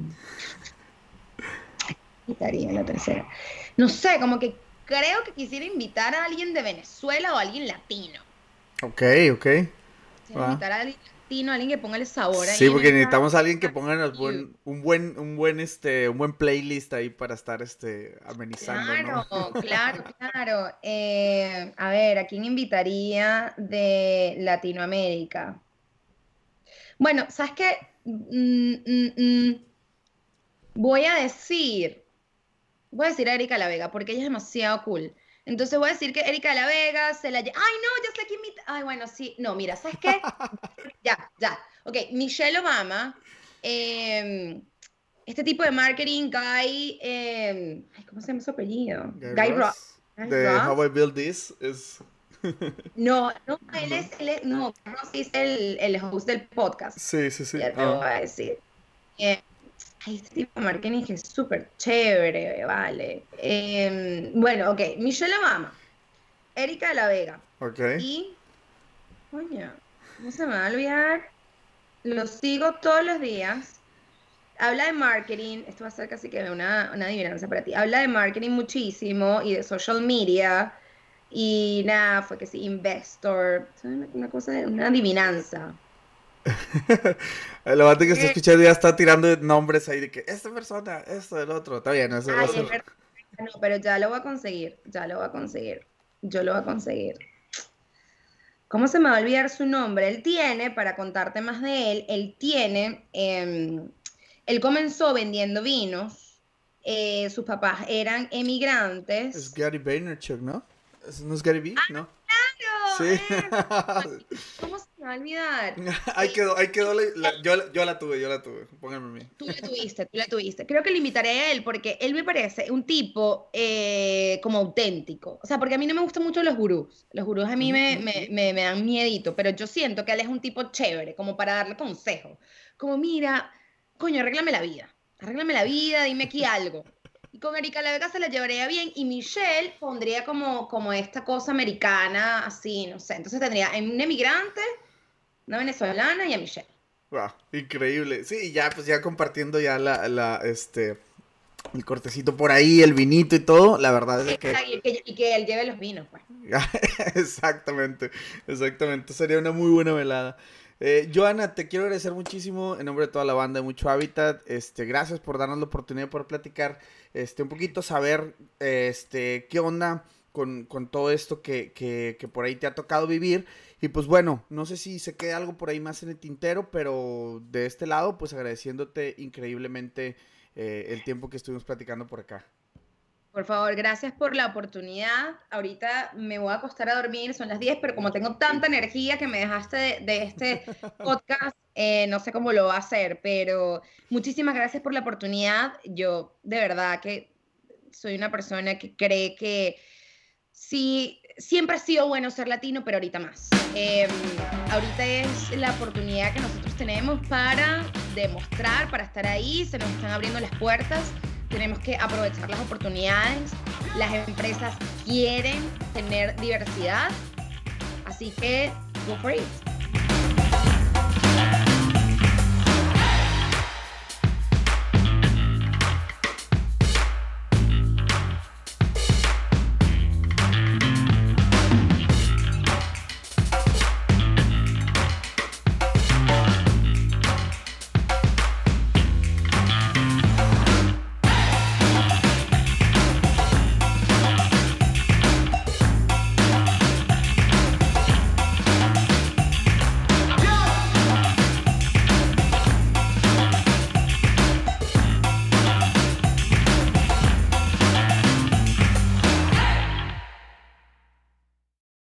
Speaker 2: Invitaría la tercera. No sé, como que creo que quisiera invitar a alguien de Venezuela o a alguien latino.
Speaker 1: Ok, ok.
Speaker 2: Invitar a alguien latino, alguien que ponga el sabor ahí.
Speaker 1: Sí, porque necesitamos a alguien que ponga un buen, un buen, este, un buen playlist ahí para estar este amenizando.
Speaker 2: Claro, claro, claro. Eh, a ver, ¿a quién invitaría de Latinoamérica? Bueno, ¿sabes qué? Mm, mm, mm. voy a decir, voy a decir a Erika La Vega, porque ella es demasiado cool. Entonces voy a decir que Erika La Vega se la... Ay, no, ya sé quién... Ay, bueno, sí. No, mira, ¿sabes qué? ya, ya. Ok, Michelle Obama. Em, este tipo de marketing, Guy... Em, ¿Cómo se llama su apellido?
Speaker 1: Guy, Ross. de How I Build This es...
Speaker 2: No, no, él es, él es no, Ross es el, el, host del podcast.
Speaker 1: Sí, sí, sí.
Speaker 2: Ya te voy a decir. Eh, Ay, este tipo de marketing es súper chévere, vale. Em, bueno, ok. Michelle Obama. Erika de la Vega.
Speaker 1: Ok.
Speaker 2: Y. Coño, no se me va a olvidar. Lo sigo todos los días. Habla de marketing. Esto va a ser casi que una, una adivinanza para ti. Habla de marketing muchísimo y de social media. Y nada, fue que sí, investor. Una, una cosa, una adivinanza.
Speaker 1: El abate que está escuchando ya está tirando nombres ahí de que esta persona, esto, el otro. Está bien, eso
Speaker 2: Ay, es verdad. No, pero ya lo voy a conseguir. Ya lo voy a conseguir. Yo lo voy a conseguir. ¿Cómo se me va a olvidar su nombre? Él tiene, para contarte más de él, él tiene, em, él comenzó vendiendo vinos. eh, sus papás eran emigrantes.
Speaker 1: Es Gary Vaynerchuk, ¿no? ¿Es- ¿No es Gary Vee? ¿No?
Speaker 2: ¡Claro!
Speaker 1: Sí.
Speaker 2: eh, ¿Cómo se me va a olvidar?
Speaker 1: ahí quedó, ahí quedó. la- la- yo, yo la tuve, yo la tuve. Pónganme a mí.
Speaker 2: Tú la tuviste, tú la tuviste. Creo que le invitaré a él porque él me parece un tipo eh, como auténtico. O sea, porque a mí no me gustan mucho los gurús. Los gurús a mí me, me, me, me dan miedito, pero yo siento que él es un tipo chévere, como para darle consejo. Como, mira, coño, arréglame la vida. Arréglame la vida, dime aquí algo. Y con Erika La Vega se la llevaría bien y Michelle pondría como, como esta cosa americana, así, no sé. Entonces tendría un emigrante, una venezolana y a Michelle.
Speaker 1: Wow, increíble. Sí, ya, pues ya compartiendo ya la, la, este, el cortecito por ahí, el vinito y todo, la verdad es que...
Speaker 2: Y que, y que él lleve los vinos, pues.
Speaker 1: exactamente, exactamente. Sería una muy buena velada. Eh, Joana, te quiero agradecer muchísimo en nombre de toda la banda de Mucho Hábitat. Este, gracias por darnos la oportunidad de poder platicar este, un poquito, saber este, qué onda con, con todo esto que, que, que por ahí te ha tocado vivir. Y pues bueno, no sé si se queda algo por ahí más en el tintero, pero de este lado, pues agradeciéndote increíblemente eh, el tiempo que estuvimos platicando por acá.
Speaker 2: Por favor, gracias por la oportunidad. Ahorita me voy a acostar a dormir, son las 10, pero como tengo tanta energía que me dejaste de, de este podcast, eh, no sé cómo lo va a hacer, pero muchísimas gracias por la oportunidad. Yo de verdad que soy una persona que cree que sí, siempre ha sido bueno ser latino, pero ahorita más. Eh, ahorita es la oportunidad que nosotros tenemos para demostrar, para estar ahí, se nos están abriendo las puertas tenemos que aprovechar las oportunidades. Las empresas quieren tener diversidad. Así que, go for it.